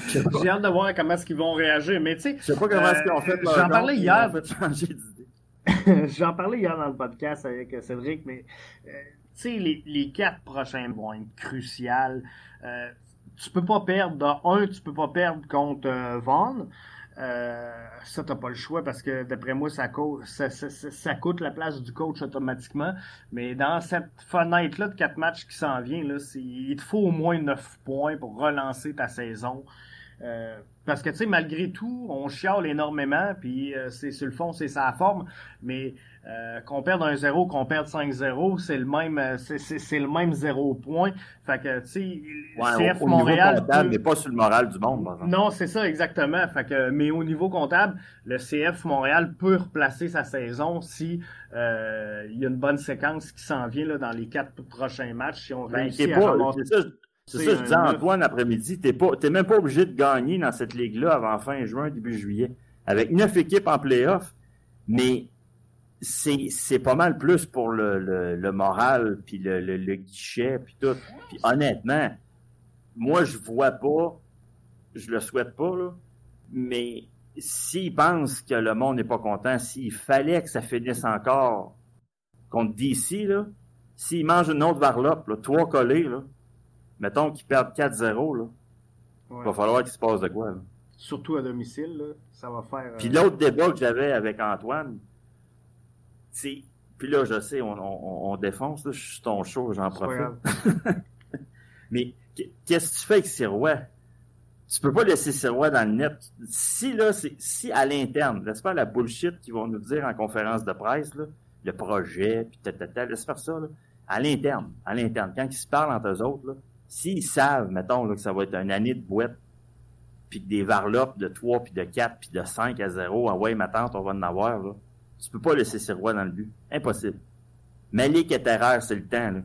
J'ai hâte de voir comment est-ce qu'ils vont réagir, mais tu sais. Je sais pas comment est-ce qu'ils ont fait. Euh, j'en parlais hier. J'en parlais hier dans le podcast avec Cédric, mais euh, tu sais, les, les, quatre prochains vont être cruciales. Euh, tu peux pas perdre. De un, tu peux pas perdre contre euh, Vaughn. Euh, ça, t'as pas le choix parce que d'après moi, ça, coûte, ça, coûte la place du coach automatiquement. Mais dans cette fenêtre-là de quatre matchs qui s'en vient, là, il te faut au moins 9 points pour relancer ta saison. Euh, parce que, tu sais, malgré tout, on chiale énormément, puis euh, c'est sur le fond, c'est sa forme, mais euh, qu'on perde un 0, qu'on perde 5-0, c'est le même euh, c'est le même 0 point. Fait que, tu sais, CF Montréal... mais pas sur le moral du monde, Non, c'est ça, exactement. Fait que, mais au niveau comptable, le CF Montréal peut replacer sa saison si euh, il y a une bonne séquence qui s'en vient là, dans les quatre prochains matchs, si on ben, réussit à pas, C'est ça, je disais Antoine après-midi, t'es pas, t'es même pas obligé de gagner dans cette ligue-là avant fin juin, début juillet. Avec neuf équipes en playoff, mais c'est pas mal plus pour le, le, moral, puis le, le, guichet, puis tout. Puis honnêtement, moi, je vois pas, je le souhaite pas, là, mais s'ils pensent que le monde n'est pas content, s'il fallait que ça finisse encore contre DC, s'ils mangent une autre varlope, là, trois collés, là, mettons qu'ils perdent 4-0, là, il va falloir qu'il se passe de quoi. Là. Surtout à domicile, là, ça va faire... Puis l'autre débat que j'avais avec Antoine, puis là, je sais, on, défonce, je suis ton show, j'en profite. Mais qu'est-ce que tu fais avec Sirois? Tu peux pas laisser Sirois dans le net. Si là, c'est si à l'interne, laisse pas la bullshit qu'ils vont nous dire en conférence de presse, là, le projet, puis tata, laisse faire ça, là. À l'interne, à l'interne. Quand ils se parlent entre eux autres, s'ils savent, mettons, là, que ça va être une année de boîte, puis des varlopes de 3, puis de 4, puis de 5 à 0, ah ouais, ma tante, on va en avoir, là. Tu peux pas laisser Sirois dans le but. Impossible. Malik est erreur, c'est le temps. Là.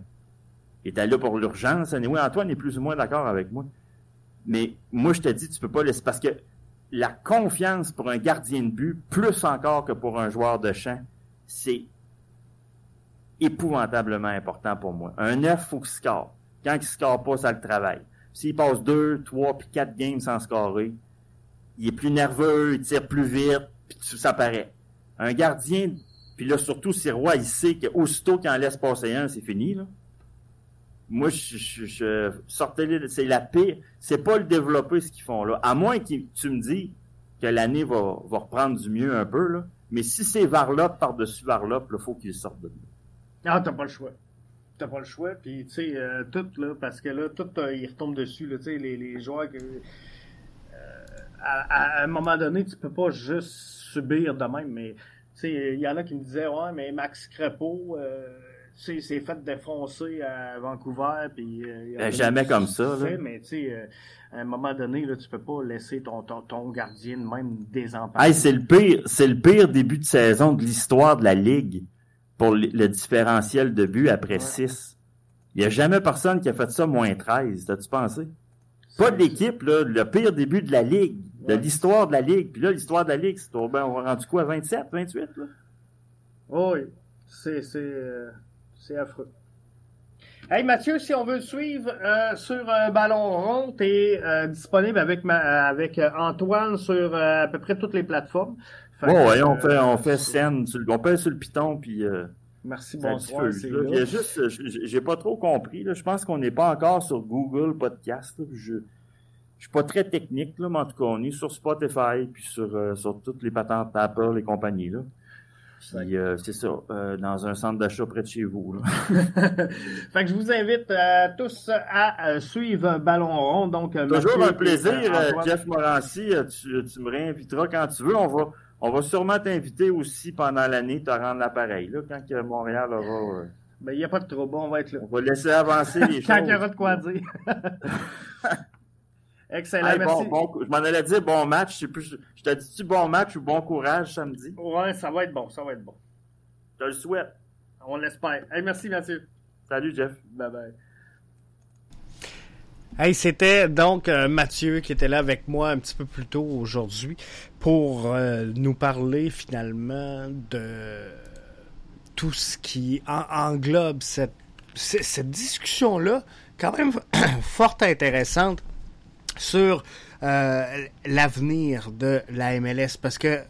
Il était là pour l'urgence. Oui, Antoine est plus ou moins d'accord avec moi. Mais moi, je te dis, tu peux pas laisser. Parce que la confiance pour un gardien de but, plus encore que pour un joueur de champ, c'est épouvantablement important pour moi. Un neuf, faut qu'il score. Quand il score pas, ça le travaille. S'il passe deux, trois, puis quatre games sans scorer, il est plus nerveux, il tire plus vite, puis ça paraît. Un gardien, puis là, surtout, si Roy, il sait qu'aussitôt qu'il en laisse passer un, c'est fini. Moi, je, je, je c'est la pire. C'est pas le développer ce qu'ils font là. À moins que tu me dis que l'année va, reprendre du mieux un peu. Mais si c'est Varlop par-dessus Varlop, il faut qu'il sorte de là. Ah, t'as pas le choix. T'as pas le choix. Puis, tu sais, euh, tout, là, parce que là, tout, euh, il retombe dessus, là, tu sais, les, les joueurs que. Euh, à, à, un moment donné, tu peux pas juste subir de même. Mais il y en a qui me disaient Ouais, mais Max Crepeau, euh, c'est fait défoncer à Vancouver. Puis, euh, ben, jamais comme ça. Mais euh, à un moment donné, là, tu peux pas laisser ton, ton, gardien même désemparé. c'est le pire, c'est le pire début de saison de l'histoire de la Ligue pour le, différentiel de but après 6. Il n'y a jamais personne qui a fait ça moins 13. T'as-tu pensé? Pas de l'équipe, le pire début de la Ligue de l'histoire de la Ligue. Puis là, l'histoire de la Ligue, c'est ben, on rendu quoi, 27, 28, là? oui, c'est, c'est, euh, c'est affreux. Hey Mathieu, si on veut suivre euh, sur euh, Ballon Rond, tu es disponible avec ma, avec Antoine sur à peu près toutes les plateformes. Bon, ouais, on fait on fait scène, on pèse sur le piton puis Merci, bonsoir. Il y a juste, j'ai pas trop compris. Là. Je pense qu'on n'est pas encore sur Google Podcast. Je, je suis pas très technique, là, mais en tout cas, on est sur Spotify, puis sur, euh, sur toutes les patentes Apple et compagnie. Là. Euh, c'est ça, euh, dans un centre d'achat près de chez vous. Là. fait que je vous invite tous à suivre Ballon Rond. Donc, Toujours un plaisir, Jeff Morancy. Tu, tu, me réinviteras quand tu veux. On va, on va sûrement t'inviter aussi pendant l'année, te rendre l'appareil, là, quand que Montréal aura. Ben, il n'y a pas de trouble, on va être là. On va laisser avancer les choses. quand il y aura de quoi dire. Excellent, merci. je m'en allais dire bon match. Je, plus, je t'ai dit-tu bon match ou bon courage samedi? Ouais, ça va être bon, ça va être bon. Je te le souhaite. On l'espère. Hey, merci Mathieu. Salut Jeff. Bye bye. Hey, c'était donc euh, Mathieu qui était là avec moi un petit peu plus tôt aujourd'hui pour euh, nous parler finalement de tout ce qui englobe cette, cette discussion-là, quand même fort intéressante sur euh, l'avenir de la MLS parce que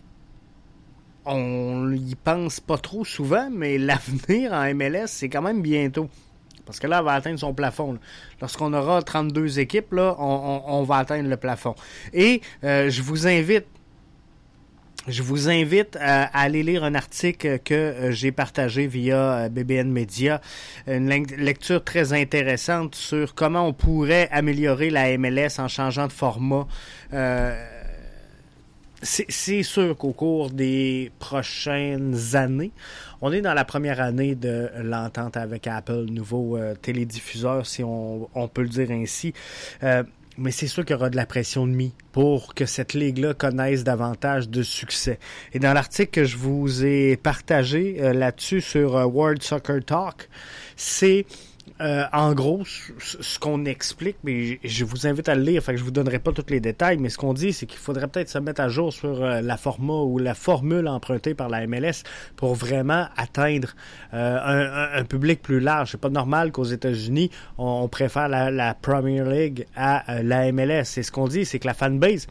on y pense pas trop souvent, mais l'avenir en MLS, c'est quand même bientôt. parce que là, elle va atteindre son plafond. Lorsqu'on aura 32 équipes, là, on, va atteindre le plafond. Et euh, je vous invite je vous invite à, aller lire un article que euh, j'ai partagé via euh, BBN Media, une lecture très intéressante sur comment on pourrait améliorer la MLS en changeant de format. Euh, c'est sûr qu'au cours des prochaines années, on est dans la première année de l'entente avec Apple, nouveau télédiffuseur, si on, peut le dire ainsi. Mais c'est sûr qu'il y aura de la pression de mi pour que cette ligue-là connaisse davantage de succès. Et dans l'article que je vous ai partagé euh, là-dessus sur euh, World Soccer Talk, c'est euh, en gros, ce qu'on explique, mais je vous invite à le lire, fait que je vous donnerai pas tous les détails, mais ce qu'on dit, c'est qu'il faudrait peut-être se mettre à jour sur euh, la format ou la formule empruntée par la MLS pour vraiment atteindre euh, un, public plus large. C'est pas normal qu'aux États-Unis, on, préfère la, la, Premier League à la MLS. Et ce qu'on dit, c'est que la fanbase,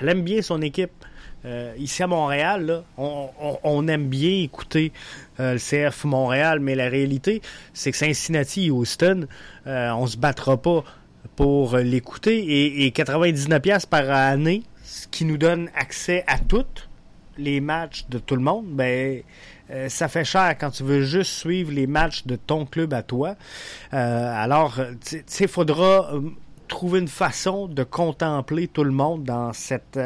elle aime bien son équipe. Euh, ici à Montréal, on, aime bien écouter euh, le CF Montréal, mais la réalité, c'est que Cincinnati et Houston, euh, on se battra pas pour l'écouter. Et, et 99$ par année, ce qui nous donne accès à toutes les matchs de tout le monde, ben ça fait cher quand tu veux juste suivre les matchs de ton club à toi. alors, sais, faudra trouver une façon de contempler tout le monde dans cette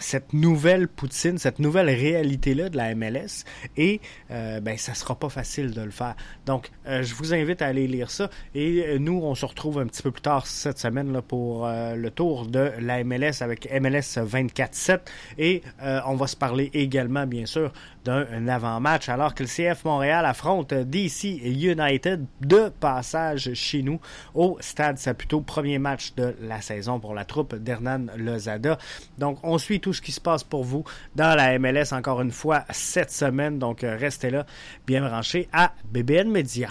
cette nouvelle poutine, cette nouvelle réalité-là de la MLS et euh, ben ça sera pas facile de le faire. Donc euh, je vous invite à aller lire ça et euh, nous on se retrouve un petit peu plus tard cette semaine là, pour euh, le tour de la MLS avec MLS 24-7 et on va se parler également bien sûr d'un avant-match alors que le CF Montréal affronte DC United de passage chez nous au Stade Saputo, premier match de la saison pour la troupe d'Hernan Lozada. Donc on suit tout ce qui se passe pour vous dans la MLS encore une fois cette semaine. Donc euh, restez là, bien branchés à BBN Media.